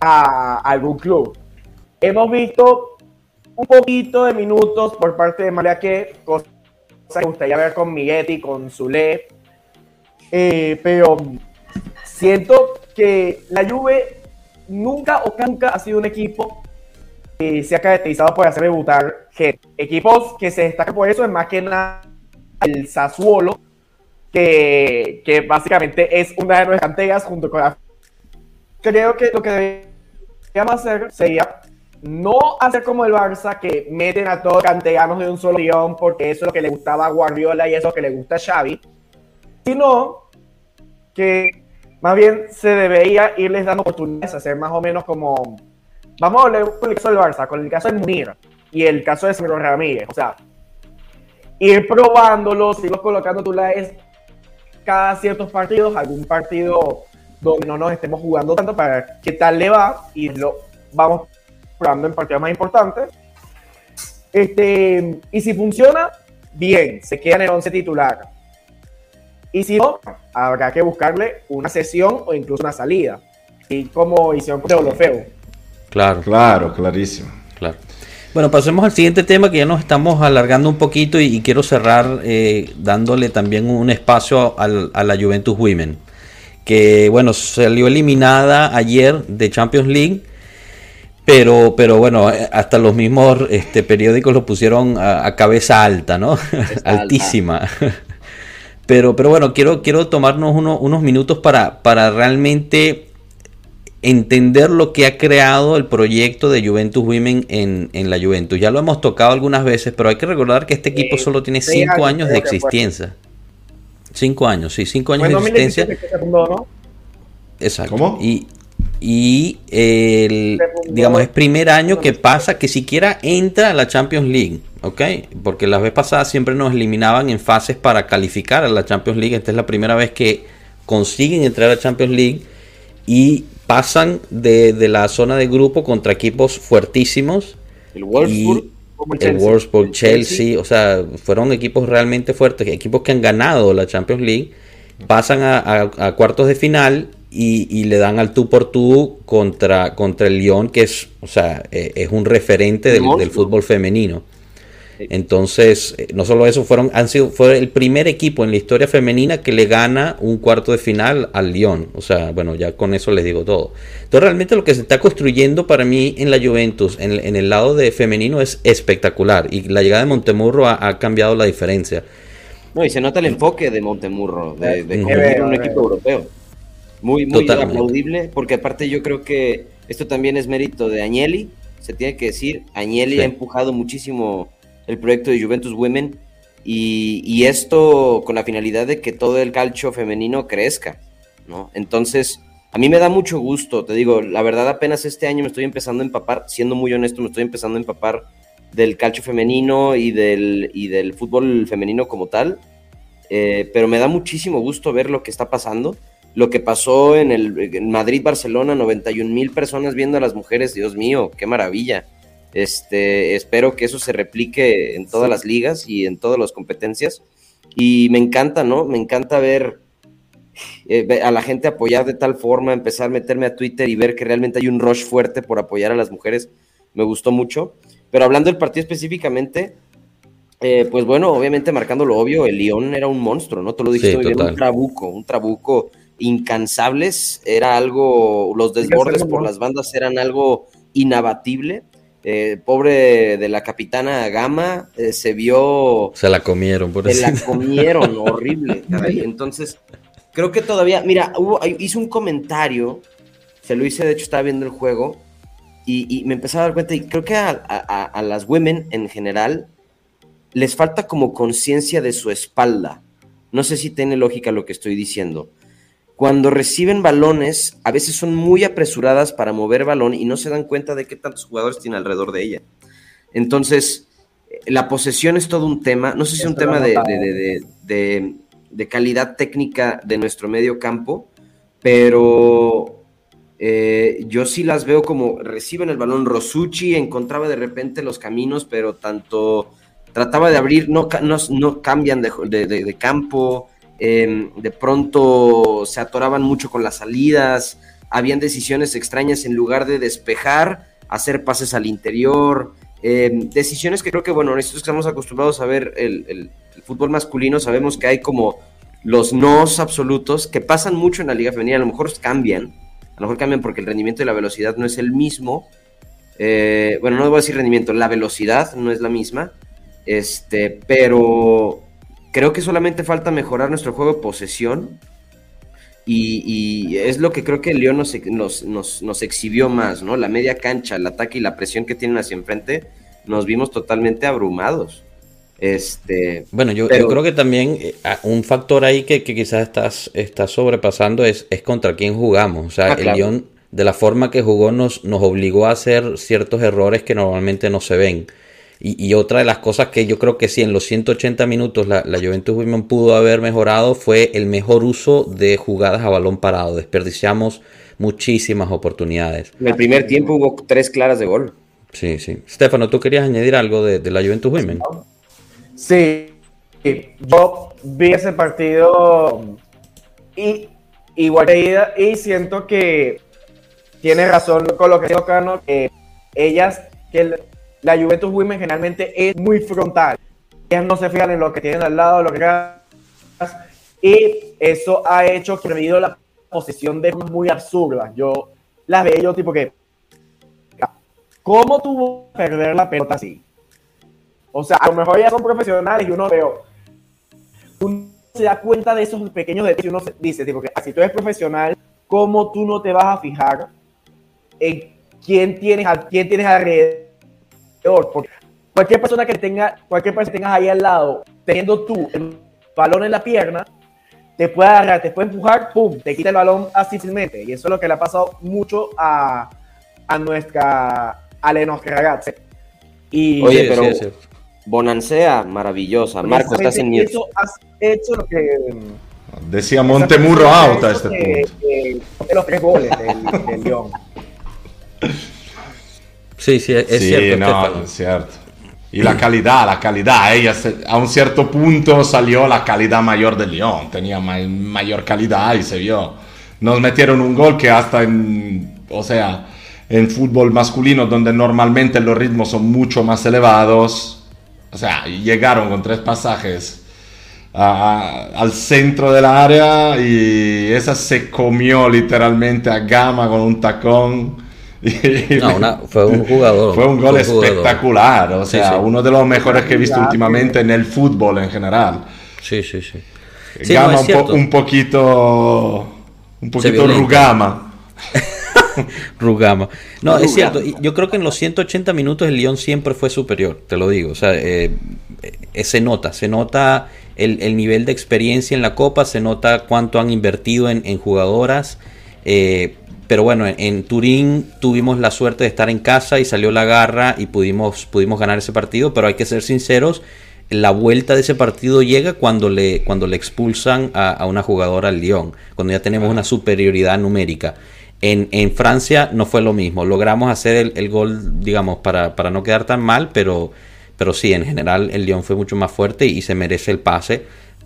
a algún club. Hemos visto un poquito de minutos por parte de María que cosa que gustaría ver con Miguetti, con Zule, eh, pero siento que la Juve nunca o nunca ha sido un equipo que se ha caracterizado por hacer debutar gente. Equipos que se destacan por eso es más que nada el Sassuolo, que, que básicamente es una de nuestras canteras junto con la... Creo que lo que deberíamos hacer sería no hacer como el Barça, que meten a todos canteranos de un solo guion porque eso es lo que le gustaba a Guardiola y eso es lo que le gusta a Xavi, sino que más bien se debería irles dando oportunidades, hacer más o menos como. Vamos a hablar con el caso del Barça, con el caso de Munir y el caso de Semiro Ramírez. O sea, ir probándolos, irlos colocando titulares cada ciertos partidos, algún partido donde no nos estemos jugando tanto para ver qué tal le va y lo vamos jugando en partidos más importantes. Este, y si funciona, bien, se queda en el 11 titular. Y si no, habrá que buscarle una sesión o incluso una salida. Y como hicieron con feo. Claro. Claro, clarísimo. Claro. Bueno, pasemos al siguiente tema que ya nos estamos alargando un poquito y, quiero cerrar eh, dándole también un espacio al, a la Juventus Women, que bueno, salió eliminada ayer de Champions League, pero, pero bueno, eh, hasta los mismos este, periódicos lo pusieron a, cabeza alta, ¿no? Altísima. pero, pero bueno, quiero, quiero tomarnos unos minutos para, para realmente entender lo que ha creado el proyecto de Juventus Women en, en, la Juventus. Ya lo hemos tocado algunas veces, pero hay que recordar que este equipo solo tiene cinco años de existencia. Cinco años, sí, cinco años de existencia. Exacto. ¿Cómo? Y, y el, digamos, es primer año que pasa que siquiera entra a la Champions League, ¿ok? Porque las veces pasadas siempre nos eliminaban en fases para calificar a la Champions League. Esta es la primera vez que consiguen entrar a la Champions League y pasan de, la zona de grupo contra equipos fuertísimos. El Wolfsburg. El Wolfsburg, Chelsea, o sea, fueron equipos realmente fuertes, equipos que han ganado la Champions League, pasan a, cuartos de final y, le dan al tú por tú contra, contra el Lyon, que es, o sea, eh, es un referente del fútbol femenino. Entonces, eh, no solo eso, fueron, han sido, fue el primer equipo en la historia femenina que le gana un cuarto de final al Lyon. O sea, bueno, ya con eso les digo todo. Entonces, realmente lo que se está construyendo para mí en la Juventus, en, el lado de femenino, es espectacular. Y la llegada de Montemurro ha, cambiado la diferencia. No, y se nota el enfoque de Montemurro, de, de un equipo europeo. Muy, muy aplaudible, porque aparte yo creo que esto también es mérito de Agnelli, se tiene que decir, Agnelli ha empujado muchísimo el proyecto de Juventus Women y, esto con la finalidad de que todo el calcio femenino crezca, ¿no? Entonces, a mí me da mucho gusto, te digo, la verdad apenas este año me estoy empezando a empapar, siendo muy honesto, me estoy empezando a empapar del calcio femenino y del, y del fútbol femenino como tal, eh, pero me da muchísimo gusto ver lo que está pasando. Lo que pasó en el Madrid-Barcelona, 91 mil personas viendo a las mujeres, Dios mío, qué maravilla. Este, espero que eso se replique en todas las ligas y en todas las competencias. Y me encanta, ¿no? Me encanta ver eh, a la gente apoyar de tal forma, empezar a meterme a Twitter y ver que realmente hay un rush fuerte por apoyar a las mujeres. Me gustó mucho. Pero hablando del partido específicamente, eh, pues bueno, obviamente marcando lo obvio, el León era un monstruo, ¿no? Te lo dijiste, un trabuco, un trabuco incansables, era algo, los desbordes por las bandas eran algo inabatible. Eh, pobre de la capitana Gama, eh, se vio... Se la comieron, por Se la comieron, horrible. Entonces, creo que todavía, mira, hubo, hice un comentario, se lo hice, de hecho estaba viendo el juego, y, me empecé a dar cuenta, y creo que a, a las women en general les falta como conciencia de su espalda. No sé si tiene lógica lo que estoy diciendo cuando reciben balones, a veces son muy apresuradas para mover balón y no se dan cuenta de qué tantos jugadores tiene alrededor de ella. Entonces, eh, la posesión es todo un tema, no sé si es un tema de, calidad técnica de nuestro medio campo, pero eh, yo sí las veo como reciben el balón. Rosucci encontraba de repente los caminos, pero tanto trataba de abrir, no, no, cambian de, campo. Em, de pronto se atoraban mucho con las salidas, habían decisiones extrañas en lugar de despejar, hacer pases al interior, em, decisiones que creo que, bueno, nosotros estamos acostumbrados a ver el, fútbol masculino, sabemos que hay como los nos absolutos que pasan mucho en la liga femenina, a lo mejor cambian, a lo mejor cambian porque el rendimiento y la velocidad no es el mismo, eh, bueno, no voy a decir rendimiento, la velocidad no es la misma, este, pero Creo que solamente falta mejorar nuestro juego de posesión. Y, es lo que creo que el León nos, nos, exhibió más, ¿no? La media cancha, el ataque y la presión que tienen hacia enfrente, nos vimos totalmente abrumados. Este, bueno, yo, creo que también eh, un factor ahí que, quizás estás, estás sobrepasando es, es contra quién jugamos. O sea, ah, el León, de la forma que jugó, nos, nos obligó a hacer ciertos errores que normalmente no se ven. Y, otra de las cosas que yo creo que sí, en los 180 minutos la, la Juventus Women pudo haber mejorado fue el mejor uso de jugadas a balón parado. Desperdiciamos muchísimas oportunidades. En el primer tiempo hubo tres claras de gol. Sí, sí. Stefano, ¿tú querías añadir algo de, la Juventus Women? Sí, yo vi ese partido y igual que y siento que tiene razón con lo que dijo Cano, que ellas, que la Juventus Women generalmente es muy frontal. Ellas no se fijan en lo que tienen al lado, lo que y eso ha hecho que la posición de muy absurda. Yo las veo yo tipo que ¿cómo tuvo perder la pelota así? O sea, a lo mejor ya son profesionales y uno veo uno se da cuenta de esos pequeños detalles y uno dice tipo que si tú eres profesional, ¿cómo tú no te vas a fijar en quién tienes, quién tienes alrededor? Porque cualquier persona que tenga, cualquier persona que tengas ahí al lado, teniendo tú el balón en la pierna, te puede agarrar, te puede empujar, pum, te quita el balón así fácilmente. Y eso es lo que le ha pasado mucho a, a nuestra a ragazze. Y, Oye, pero Bonancea, maravillosa. Marco, estás en mute. has hecho lo que... Decía Montemurro out a este punto. de los tres goles del, del León. Sí, sí, es sí, cierto. No, es cierto. Y la calidad, la calidad, ella a un cierto punto salió la calidad mayor del León, tenía mayor calidad y se vio. Nos metieron un gol que hasta en, o sea, en fútbol masculino donde normalmente los ritmos son mucho más elevados, o sea, llegaron con tres pasajes al centro del área y esa se comió literalmente a Gama con un tacón no, fue un jugador. Fue un gol espectacular, o sea, uno de los mejores que he visto últimamente en el fútbol en general. Sí, sí, sí. Gama un, poquito. Un poquito rugama. rugama. No, es cierto. Yo creo que en los 180 minutos el Lyon siempre fue superior, te lo digo. O sea, eh, eh, se nota, se nota el, nivel de experiencia en la Copa, se nota cuánto han invertido en, en jugadoras. Eh, pero bueno, en, Turín tuvimos la suerte de estar en casa y salió la garra y pudimos, pudimos ganar ese partido, pero hay que ser sinceros, la vuelta de ese partido llega cuando le, cuando le expulsan a, una jugadora al Lyon, cuando ya tenemos una superioridad numérica. En, en, Francia no fue lo mismo, logramos hacer el, el gol, digamos, para, para, no quedar tan mal, pero, pero sí, en general el Lyon fue mucho más fuerte y se merece el pase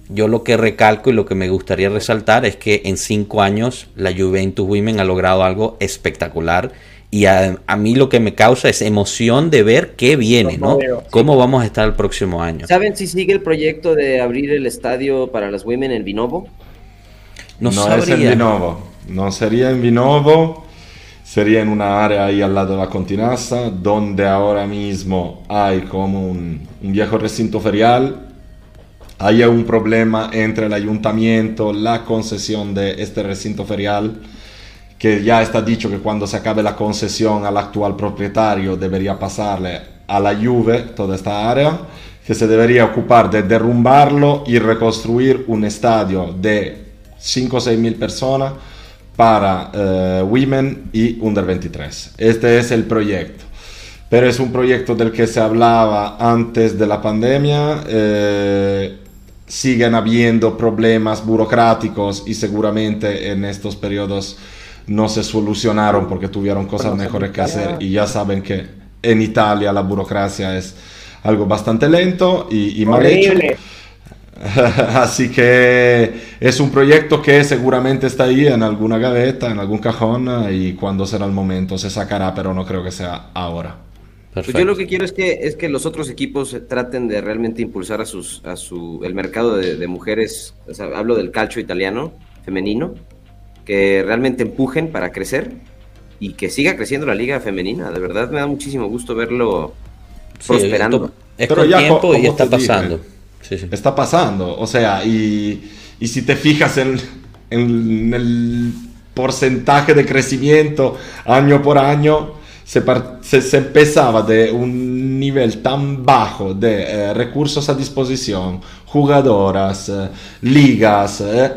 yo lo que recalco y lo que me gustaría resaltar es que en cinco años la Juventus Women ha logrado algo espectacular y a, mí lo que me causa es emoción de ver qué viene, ¿no? ¿Cómo vamos a estar el próximo año? ¿Saben si sigue el proyecto de abrir el estadio para las Women en Vinovo? No, no es en Vinovo, no sería en Vinovo, sería en una área ahí al lado de la Continasa, donde ahora mismo hay como un, un viejo recinto ferial hay un problema entre el ayuntamiento, la concesión de este recinto ferial, que ya está dicho que cuando se acabe la concesión al actual propietario debería pasarle a la Juve toda esta área, que se debería ocupar de derrumbarlo y reconstruir un estadio de 5 o 6 mil personas para eh, Women y Under 23. Este es el proyecto pero es un proyecto del que se hablaba antes de la pandemia. Eh, siguen habiendo problemas burocráticos y seguramente en estos periodos no se solucionaron porque tuvieron cosas mejores que hacer y ya saben que en Italia la burocracia es algo bastante lento y, mal hecho. Así que es un proyecto que seguramente está ahí en alguna gaveta, en algún cajón y cuando será el momento se sacará, pero no creo que sea ahora. Pues yo lo que quiero es que, es que los otros equipos traten de realmente impulsar a, sus, a su, el mercado de, mujeres, hablo del calcio italiano, femenino, que realmente empujen para crecer y que siga creciendo la liga femenina. De verdad me da muchísimo gusto verlo prosperando. es Pero ya, tiempo y está pasando. Está pasando, o sea, y, y si te fijas en, en el porcentaje de crecimiento año por año, se, empezaba de un nivel tan bajo de eh, recursos a disposición, jugadoras, eh, ligas, eh,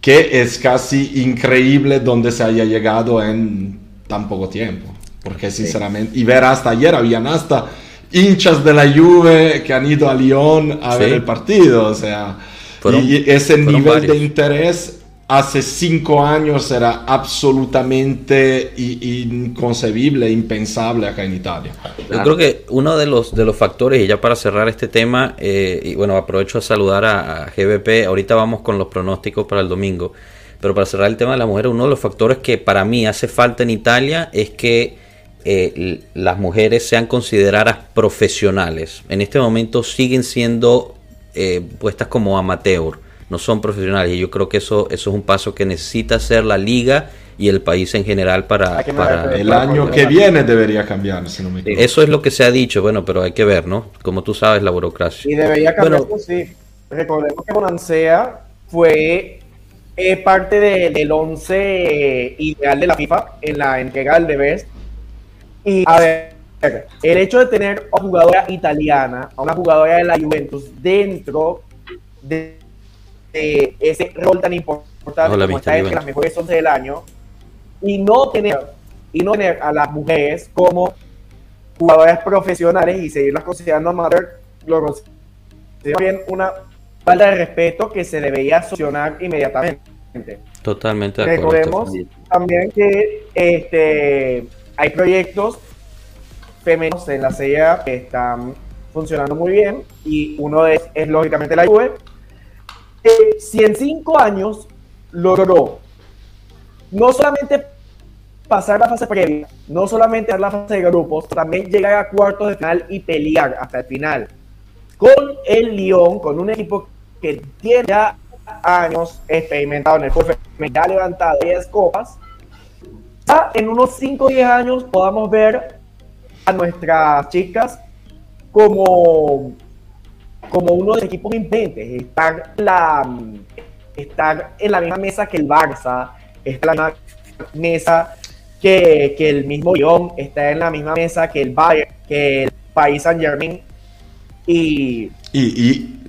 que es casi increíble donde se haya llegado en tan poco tiempo. Porque sinceramente, y ver hasta ayer, habían hasta hinchas de la Juve que han ido a Lyon a ver el partido, o sea, y ese nivel de interés hace cinco años era absolutamente inconcebible, impensable acá en Italia. Yo creo que uno de los, de los factores, y ya para cerrar este tema, eh, y bueno, aprovecho a saludar a, a, GBP, ahorita vamos con los pronósticos para el domingo, pero para cerrar el tema de las mujeres, uno de los factores que para mí hace falta en Italia es que eh, las mujeres sean consideradas profesionales. En este momento siguen siendo eh, puestas como amateur no son profesionales. Y yo creo que eso, eso es un paso que necesita hacer la liga y el país en general para... para el año que viene debería cambiar, si no me equivoco. Eso es lo que se ha dicho, bueno, pero hay que ver, ¿no? Como tú sabes, la burocracia. Y debería cambiar, sí. Recordemos que Bonancea fue eh, parte del 11 ideal de la FIFA en la entrega del Best. Y a ver, el hecho de tener a una jugadora italiana, a una jugadora de la Juventus dentro de ese rol tan importante como está en las mejores 11 del año y no tener y no tener a las mujeres como jugadoras profesionales y seguirlas considerando amateur lo considero bien una falta de respeto que se debería solucionar inmediatamente. Totalmente de Recordemos también que este, hay proyectos femeninos en la CIA que están funcionando muy bien y uno es, es lógicamente la Juve si en cinco años logró no solamente pasar la fase previa, no solamente la fase de grupos, también llegar a cuartos de final y pelear hasta el final con el Lyon, con un equipo que tiene ya años experimentado en el fútbol, ya ha levantado 10 copas. En unos 5 o 10 años podamos ver a nuestras chicas como como uno de los equipos inventes, estar, la, estar en la misma mesa que el Barça, está en la misma mesa que, que, el mismo Lyon, está en la misma mesa que el Bayern, que el País Saint Germain. Y, y,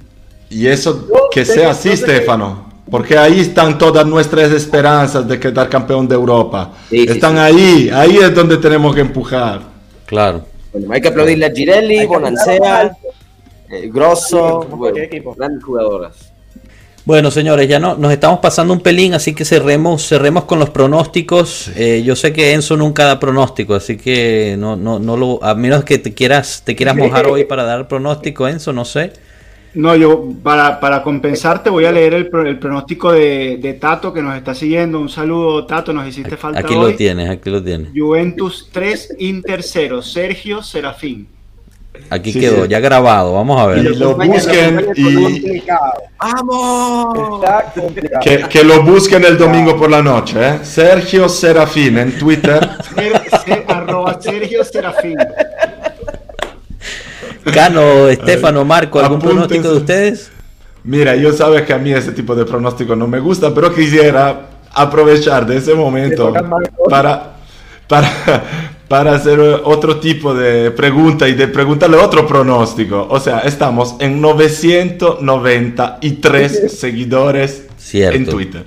y, eso que sea así, Stefano. Porque ahí están todas nuestras esperanzas de quedar campeón de Europa. están ahí, ahí es donde tenemos que empujar. Claro. hay que aplaudirle a Girelli, Bonancea, eh, Grosso, grandes jugadoras. Bueno, señores, ya no, nos estamos pasando un pelín, así que cerremos, cerremos con los pronósticos. Eh, yo sé que Enzo nunca da pronóstico, así que no, no, no lo, a menos que te quieras, te quieras mojar hoy para dar pronóstico, Enzo, no sé. No, yo para, para compensarte voy a leer el, el pronóstico de, Tato que nos está siguiendo. Un saludo, Tato, nos hiciste falta. Aquí lo tienes, aquí lo tienes. Juventus 3, Inter 0, Sergio Serafín. Aquí quedó, ya grabado, vamos a ver. Que lo busquen y... ¡Vamos! Que, lo busquen el domingo por la noche, ¿eh? Sergio Serafín en Twitter. arroba Sergio Serafín. Cano, Estefano, Marco, ¿algún pronóstico de ustedes? Mira, yo sabes que a mí ese tipo de pronóstico no me gusta, pero quisiera aprovechar de ese momento para, para, para hacer otro tipo de pregunta y de preguntarle otro pronóstico. O sea, estamos en 993 seguidores en Twitter.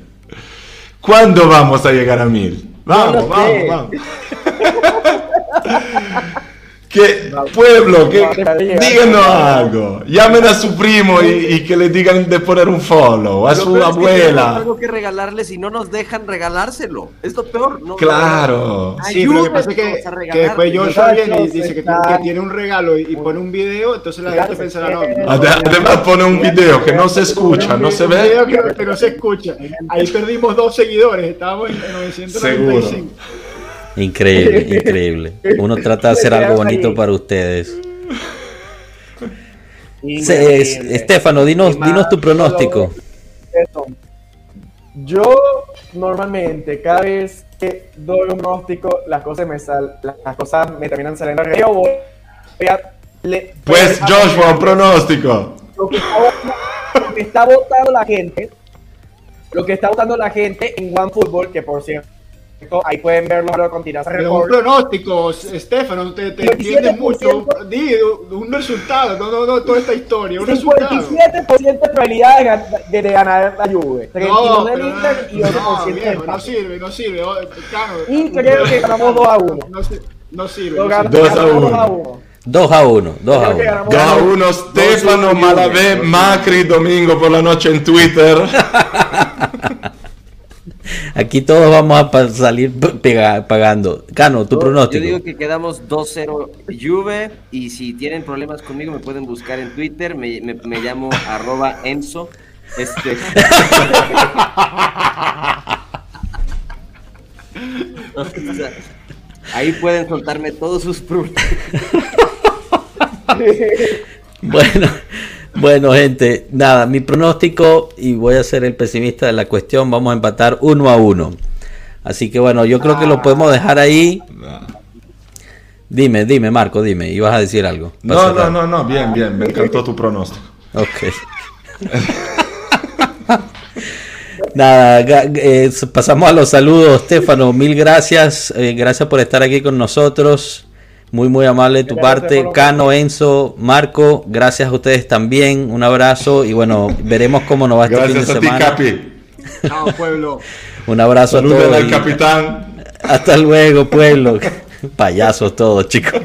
¿Cuándo vamos a llegar a mil? Vamos, vamos, vamos. que pueblo, que díganos algo. Llamen a su primo y, que le digan de poner un follow, a su abuela. algo que regalarles y no nos dejan regalárselo. Es lo peor, ¿no? Claro. Sí, pero lo que pasa es que, que después Joshua viene y dice que, tiene un regalo y, pone un video, entonces la gente pensará, no. Además pone un video que no se escucha, no se ve. Un video que, no se escucha. Ahí perdimos dos seguidores, estábamos en 995. Seguro. Increíble, increíble. Uno trata de hacer algo bonito para ustedes. Estefano, dinos, dinos tu pronóstico. Yo normalmente cada vez que doy un pronóstico, las cosas me sal, las cosas me terminan saliendo al Voy pues Joshua, un pronóstico. Lo que, está, votando la gente, lo que está votando la gente en OneFootball, que por cierto Ahí pueden verlo con tiras Pero un pronóstico, Estefano, te, te entiendes mucho. Di, un resultado, no, no, no, toda esta historia. Un 57% de probabilidad de, ganar la Juve. 39 no, del Inter y 8% viejo, No sirve, no sirve. Claro, y creo que ganamos 2 a 1. No, no sirve. 2 a 1. 2 a 1, 2 a 1. 2 a 1, Stefano Malavé, Macri, domingo por la noche en Twitter. Aquí todos vamos a salir pagando. Cano, tu pronóstico. Yo digo que quedamos 2-0 Juve y si tienen problemas conmigo me pueden buscar en Twitter. Me, llamo arroba Enzo. Este... ahí pueden soltarme todos sus problemas. bueno. Bueno, gente, nada, mi pronóstico, y voy a ser el pesimista de la cuestión, vamos a empatar uno a uno. Así que bueno, yo creo que lo podemos dejar ahí. Dime, dime, Marco, dime, ibas a decir algo. No, no, no, no, bien, bien, me encantó tu pronóstico. Ok. Nada, eh, pasamos a los saludos, Stefano. Mil gracias, eh, gracias por estar aquí con nosotros. Muy, muy amable de tu parte. Cano, Enzo, Marco, gracias a ustedes también. Un abrazo y bueno, veremos cómo nos va este fin de semana. Chao, pueblo. Un abrazo a todos. al capitán. Hasta luego, pueblo. Payasos todos, chicos.